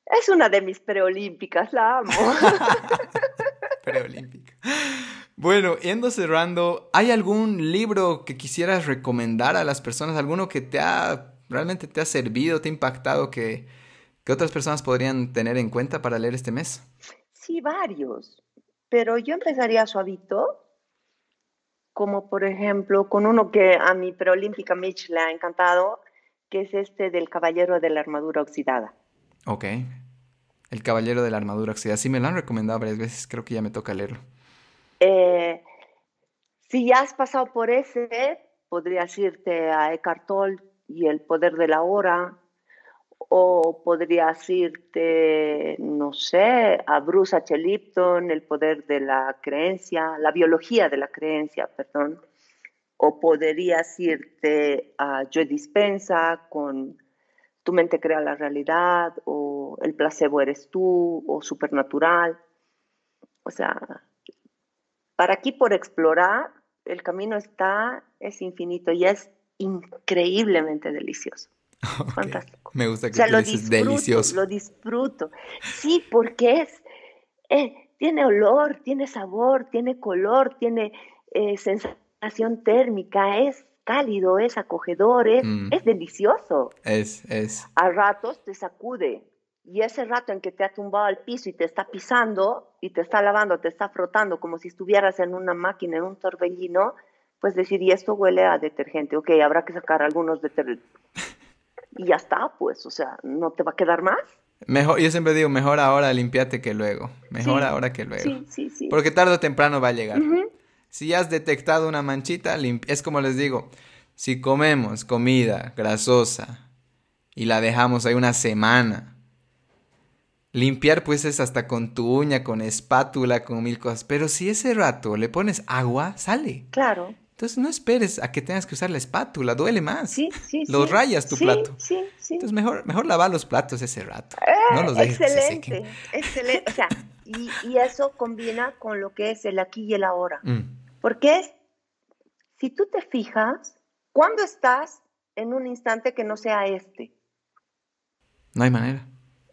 es una de mis preolímpicas, la amo. [laughs] [laughs] preolímpica. Bueno, yendo cerrando, ¿hay algún libro que quisieras recomendar a las personas? ¿Alguno que te ha realmente te ha servido, te ha impactado, que, que otras personas podrían tener en cuenta para leer este mes? Sí, varios. Pero yo empezaría suavito, como por ejemplo con uno que a mi preolímpica Mitch le ha encantado, que es este del Caballero de la Armadura Oxidada. Ok. El Caballero de la Armadura Oxidada. Sí, me lo han recomendado varias veces, creo que ya me toca leerlo. Eh, si ya has pasado por ese, podrías irte a Eckhart Tolle y el poder de la hora, o podrías irte, no sé, a Bruce H. Lipton, el poder de la creencia, la biología de la creencia, perdón, o podrías irte a Joe Dispensa con Tu mente crea la realidad, o El placebo eres tú, o Supernatural. O sea, para aquí por explorar, el camino está, es infinito y es increíblemente delicioso. [laughs] Fantástico. Me gusta que lo dices delicioso. Lo disfruto. Sí, porque es, eh, tiene olor, tiene sabor, tiene color, tiene eh, sensación térmica, es cálido, es acogedor, es, mm. es delicioso. Es, es. A ratos te sacude, y ese rato en que te ha tumbado al piso y te está pisando y te está lavando, te está frotando como si estuvieras en una máquina, en un torbellino, pues decir, y esto huele a detergente, ok, habrá que sacar algunos detergentes. Y ya está, pues, o sea, no te va a quedar más. Mejor, yo siempre digo, mejor ahora limpiate que luego. Mejor ahora que luego. Sí, sí, sí. Porque tarde o temprano va a llegar. Si has detectado una manchita, es como les digo, si comemos comida grasosa y la dejamos ahí una semana, Limpiar pues es hasta con tu uña, con espátula, con mil cosas. Pero si ese rato le pones agua, sale. Claro. Entonces no esperes a que tengas que usar la espátula, duele más. Sí, sí, Los rayas tu plato. Sí, sí. Entonces mejor, mejor lavar los platos ese rato. no los dejes excelente, que se. Excelente. O sea, y, eso combina con lo que es el aquí y el ahora. Mm. Porque es, si tú te fijas, ¿cuándo estás en un instante que no sea este? No hay manera.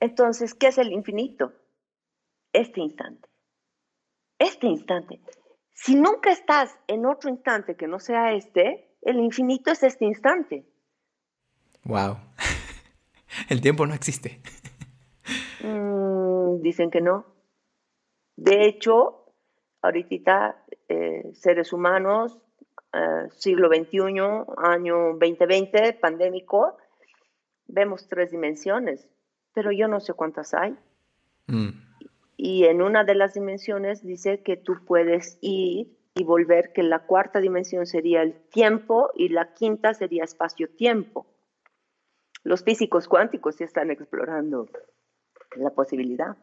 Entonces, ¿qué es el infinito? Este instante. Este instante. Si nunca estás en otro instante que no sea este, el infinito es este instante. Wow. [laughs] El tiempo no existe. Mm, dicen que no. De hecho, ahorita eh, seres humanos, eh, siglo XXI, año 2020, pandémico, vemos tres dimensiones pero yo no sé cuántas hay. Mm. Y en una de las dimensiones dice que tú puedes ir y volver, que la cuarta dimensión sería el tiempo y la quinta sería espacio-tiempo. Los físicos cuánticos ya están explorando la posibilidad.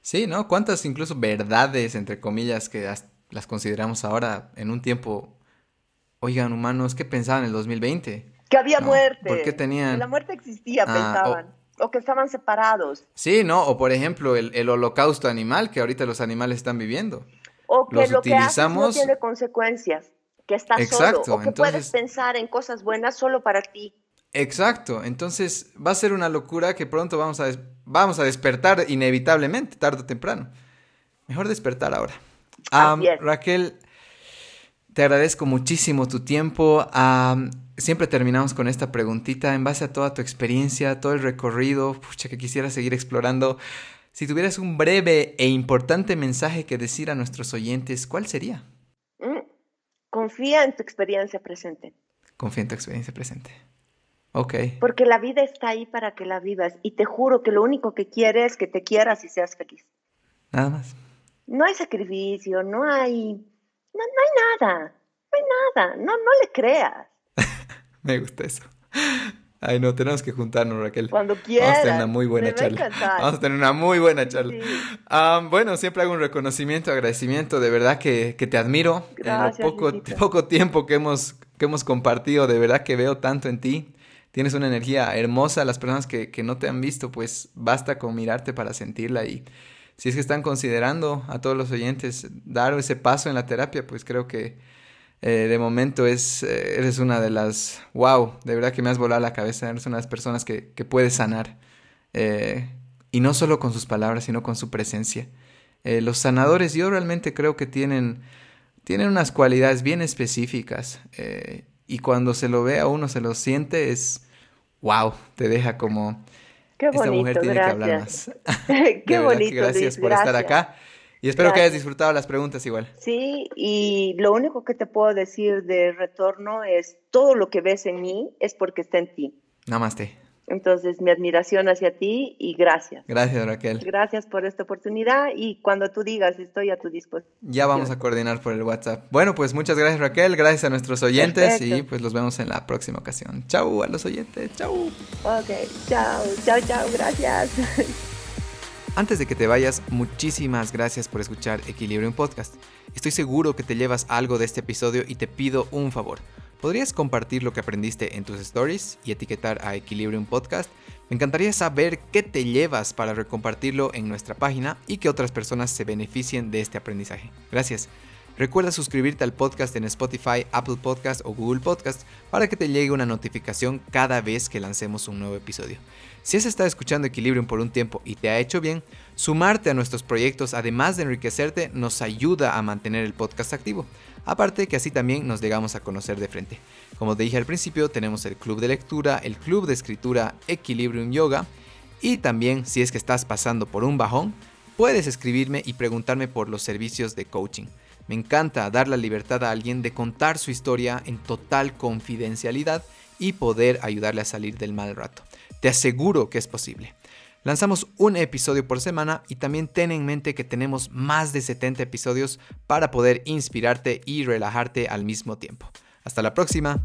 Sí, ¿no? ¿Cuántas incluso verdades, entre comillas, que las consideramos ahora en un tiempo oigan, humanos, ¿qué pensaban en el 2020? Que había muerte. ¿Por qué tenían...? Que la muerte existía, ah, pensaban. O... que estaban separados. Sí, ¿no? O por ejemplo, el, holocausto animal que ahorita los animales están viviendo. O que lo utilizamos... que no tiene consecuencias, que estás Exacto. solo. O que puedes pensar en cosas buenas solo para ti. Exacto, entonces va a ser una locura que pronto vamos a, vamos a despertar inevitablemente, tarde o temprano. Mejor despertar ahora. Raquel, te agradezco muchísimo tu tiempo. Siempre terminamos con esta preguntita en base a toda tu experiencia, todo el recorrido, pucha, que quisiera seguir explorando. Si tuvieras un breve e importante mensaje que decir a nuestros oyentes, ¿cuál sería? Mm, confía en tu experiencia presente. Confía en tu experiencia presente. Porque la vida está ahí para que la vivas y te juro que lo único que quieres es que te quieras y seas feliz. Nada más. No hay sacrificio, no hay, no, hay nada, no hay nada, no, no le creas. Me gusta eso. Ay, no, tenemos que juntarnos, Raquel. Cuando quieras. Vamos a tener una muy buena charla. Vamos a tener una muy buena charla. bueno, siempre hago un reconocimiento, agradecimiento. De verdad que, que te admiro. Gracias, en lo poco, poco tiempo que hemos, que hemos compartido, de verdad que veo tanto en ti tienes una energía hermosa. Las personas que, no te han visto, pues basta con mirarte para sentirla. Y si es que están considerando a todos los oyentes dar ese paso en la terapia, pues creo que eh, de momento es, eh, eres una de las, wow, de verdad que me has volado la cabeza. Eres una de las personas que, que puedes sanar. Eh, y no solo con sus palabras, sino con su presencia. los sanadores yo realmente creo que tienen, tienen unas cualidades bien específicas y cuando se lo ve a uno, se lo siente, es wow, te deja como... Qué bonito, Esta mujer tiene gracias. que hablar más. [laughs] Qué [laughs] bonito. gracias por estar acá. Y espero que hayas disfrutado las preguntas igual. Sí, y lo único que te puedo decir de retorno es todo lo que ves en mí es porque está en ti. Namaste. Entonces, mi admiración hacia ti y gracias. Gracias, Raquel. Gracias por esta oportunidad y cuando tú digas, estoy a tu disposición. Ya vamos a coordinar por el WhatsApp. Bueno, pues muchas gracias, Raquel. Gracias a nuestros oyentes y pues los vemos en la próxima ocasión. Chau a los oyentes. Chau. Ok, chao, chao, chao. Gracias. [laughs] Antes de que te vayas, muchísimas gracias por escuchar Equilibrio en Podcast. Estoy seguro que te llevas algo de este episodio y te pido un favor ¿Podrías compartir lo que aprendiste en tus stories y etiquetar a Equilibrium Podcast? Me encantaría saber qué te llevas para recompartirlo en nuestra página y que otras personas se beneficien de este aprendizaje. Gracias. Recuerda suscribirte al podcast en Spotify, Apple Podcast o Google Podcast para que te llegue una notificación cada vez que lancemos un nuevo episodio. Si has estado escuchando Equilibrium por un tiempo y te ha hecho bien, sumarte a nuestros proyectos, además de enriquecerte, nos ayuda a mantener el podcast activo. Aparte que así también nos llegamos a conocer de frente. Como te dije al principio, tenemos el club de lectura, el club de escritura Equilibrium Yoga y también si es que estás pasando por un bajón, puedes escribirme y preguntarme por los servicios de coaching. Me encanta dar la libertad a alguien de contar su historia en total confidencialidad y poder ayudarle a salir del mal rato. Te aseguro que es posible. Lanzamos un episodio por semana y también ten en mente que tenemos más de 70 episodios para poder inspirarte y relajarte al mismo tiempo. Hasta la próxima.